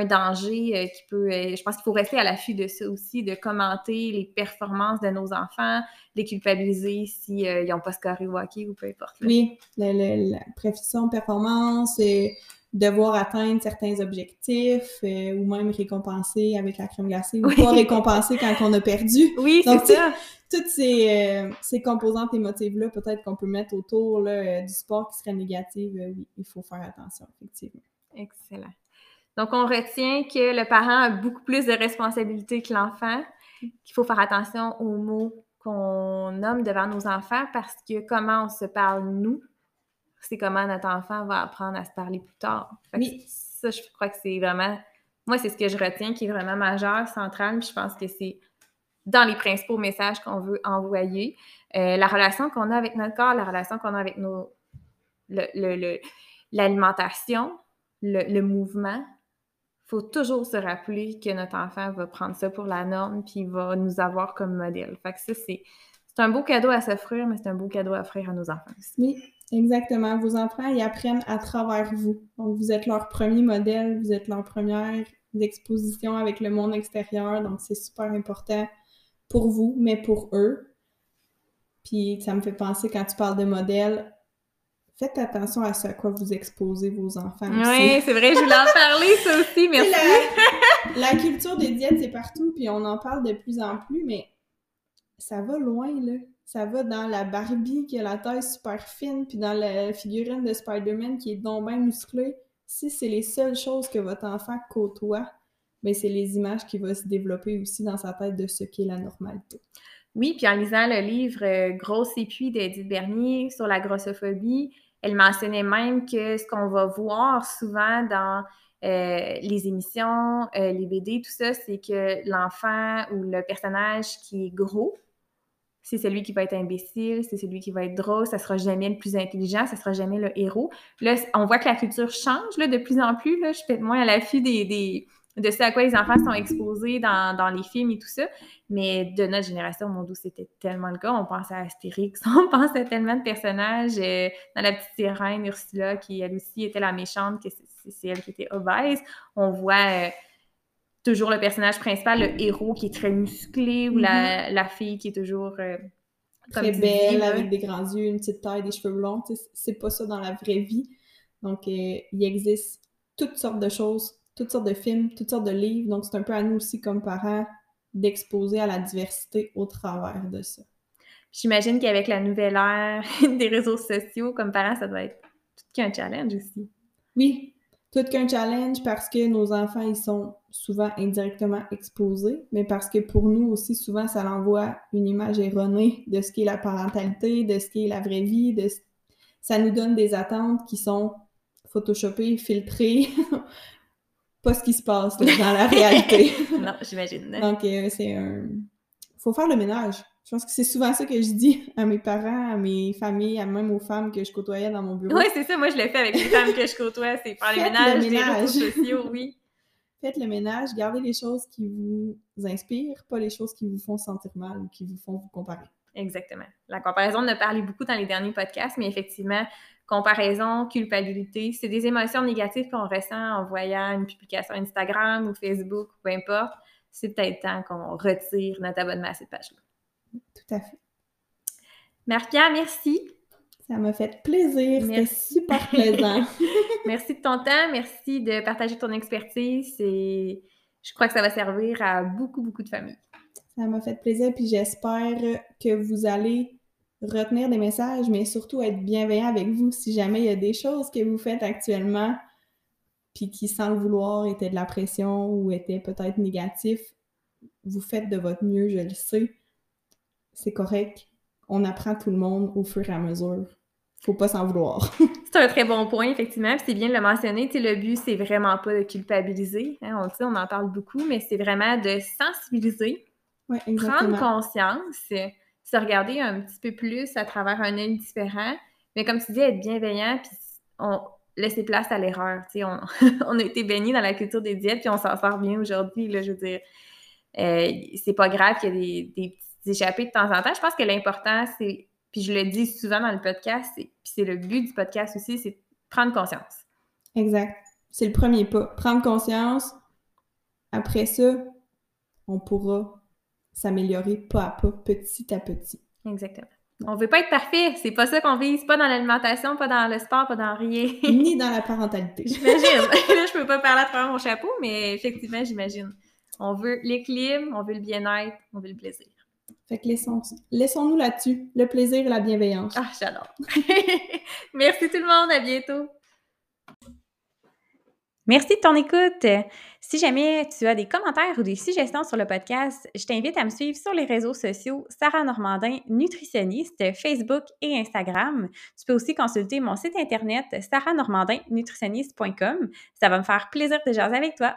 danger qui peut. je pense qu'il faut rester à l'affût de ça aussi, de commenter les performances de nos enfants, les culpabiliser s'ils n'ont pas scoré au hockey ou peu importe. Oui, la précision performance et devoir atteindre certains objectifs euh, ou même récompenser avec la crème glacée ou pas récompenser quand on a perdu. Oui, c'est ça. Toutes ces, euh, ces composantes émotives-là, peut-être qu'on peut mettre autour là, euh, du sport qui serait négative, oui, il faut faire attention, effectivement. Excellent. Donc, on retient que le parent a beaucoup plus de responsabilités que l'enfant, qu'il faut faire attention aux mots qu'on nomme devant nos enfants parce que comment on se parle, nous, c'est comment notre enfant va apprendre à se parler plus tard. oui. Ça, je crois que c'est vraiment, moi, c'est ce que je retiens qui est vraiment majeur, central, puis je pense que c'est dans les principaux messages qu'on veut envoyer. Euh, la relation qu'on a avec notre corps, la relation qu'on a avec nos, l'alimentation, le, le, mouvement, il faut toujours se rappeler que notre enfant va prendre ça pour la norme, puis va nous avoir comme modèle. Fait que ça, c'est, c'est un beau cadeau à s'offrir, mais c'est un beau cadeau à offrir à nos enfants aussi. Oui. Exactement. Vos enfants, ils apprennent à travers vous. Donc, vous êtes leur premier modèle, vous êtes leur première exposition avec le monde extérieur. Donc, c'est super important pour vous, mais pour eux. Puis, ça me fait penser quand tu parles de modèle, faites attention à ce à quoi vous exposez vos enfants. Oui, c'est vrai, je voulais en parler, ça aussi, merci. La, la culture des diètes, c'est partout, puis on en parle de plus en plus, mais ça va loin, là ça va dans la Barbie qui a la taille super fine, puis dans la figurine de Spider-Man qui est donc bien musclée. Si c'est les seules choses que votre enfant côtoie, mais ben, c'est les images qui vont se développer aussi dans sa tête de ce qu'est la normalité. Oui, puis en lisant le livre euh, Grosse épuis d'Edith Bernier sur la grossophobie, elle mentionnait même que ce qu'on va voir souvent dans euh, les émissions, euh, les BD, tout ça, c'est que l'enfant ou le personnage qui est gros, c'est celui qui va être imbécile, c'est celui qui va être drôle, ça sera jamais le plus intelligent, ça sera jamais le héros. Là, on voit que la culture change là, de plus en plus. Là, je suis peut-être moins à l'affût des, des, de ce à quoi les enfants sont exposés dans, dans, les films et tout ça. Mais de notre génération, mon doux, c'était tellement le cas. On pense à Astérix, on pense à tellement de personnages. Euh, dans La Petite Sirène, Ursula, qui elle aussi était la méchante, que c'est elle qui était obèse. On voit... Euh, toujours le personnage principal, le héros qui est très musclé, ou la, mm-hmm. fille qui est toujours euh, très belle, avec des grands yeux, une petite taille, des cheveux blonds. C'est pas ça dans la vraie vie. Donc, euh, il existe toutes sortes de choses, toutes sortes de films, toutes sortes de livres. Donc, c'est un peu à nous aussi, comme parents, d'exposer à la diversité au travers de ça. J'imagine qu'avec la nouvelle ère des réseaux sociaux, comme parents, ça doit être tout qu'un challenge aussi. Oui, tout qu'un challenge parce que nos enfants, ils sont souvent indirectement exposés, mais parce que pour nous aussi, souvent, ça l'envoie une image erronée de ce qu'est la parentalité, de ce qu'est la vraie vie, de ça nous donne des attentes qui sont photoshopées, filtrées, pas ce qui se passe dans la réalité. non, j'imagine. Donc, euh, c'est un... faut faire le ménage. Je pense que c'est souvent ça que je dis à mes parents, à mes familles, à même aux femmes que je côtoyais dans mon bureau. Oui, c'est ça. Moi, je l'ai fait avec les femmes que je côtoie. C'est faire le ménage, les réseaux sociaux, oui. Faites le ménage, gardez les choses qui vous inspirent, pas les choses qui vous font sentir mal ou qui vous font vous comparer. Exactement. La comparaison, on a parlé beaucoup dans les derniers podcasts, mais effectivement, comparaison, culpabilité, c'est des émotions négatives qu'on ressent en voyant une publication Instagram ou Facebook, peu importe. C'est peut-être temps qu'on retire notre abonnement à cette page-là. Tout à fait. Marie-Pierre, merci. Ça m'a fait plaisir. C'était super plaisant. merci de ton temps. Merci de partager ton expertise. Et je crois que ça va servir à beaucoup, beaucoup de familles. Ça m'a fait plaisir. Puis j'espère que vous allez retenir des messages, mais surtout être bienveillant avec vous si jamais il y a des choses que vous faites actuellement puis qui, sans le vouloir, étaient de la pression ou étaient peut-être négatifs. Vous faites de votre mieux, je le sais c'est correct. On apprend tout le monde au fur et à mesure. Faut pas s'en vouloir. c'est un très bon point, effectivement. C'est bien de le mentionner. le but, c'est vraiment pas de culpabiliser. Hein, on, on en parle beaucoup, mais c'est vraiment de sensibiliser, prendre conscience, se regarder un petit peu plus à travers un œil différent. Mais comme tu dis, être bienveillant, puis on laisser place à l'erreur. On, on a été baigné dans la culture des diètes, puis on s'en sort bien aujourd'hui. Je veux dire, euh, c'est pas grave qu'il y ait des, des petits échapper de temps en temps. Je pense que l'important, c'est, puis je le dis souvent dans le podcast, puis c'est le but du podcast aussi, c'est prendre conscience. Exact. C'est le premier pas. Prendre conscience. Après ça, on pourra s'améliorer pas à pas, petit à petit. Exactement. On veut pas être parfait, c'est pas ça qu'on vise, pas dans l'alimentation, pas dans le sport, pas dans rien. Ni dans la parentalité. J'imagine. Là, je peux pas parler à travers mon chapeau, mais effectivement, j'imagine. On veut l'équilibre, on veut le bien-être, on veut le plaisir. Fait que laissons, laissons-nous là-dessus, le plaisir et la bienveillance. Ah, j'adore. Merci tout le monde, à bientôt. Merci de ton écoute. Si jamais tu as des commentaires ou des suggestions sur le podcast, je t'invite à me suivre sur les réseaux sociaux Sarah Normandin, nutritionniste, Facebook et Instagram. Tu peux aussi consulter mon site internet sarahnormandinnutritionniste.com. Ça va me faire plaisir de jaser avec toi.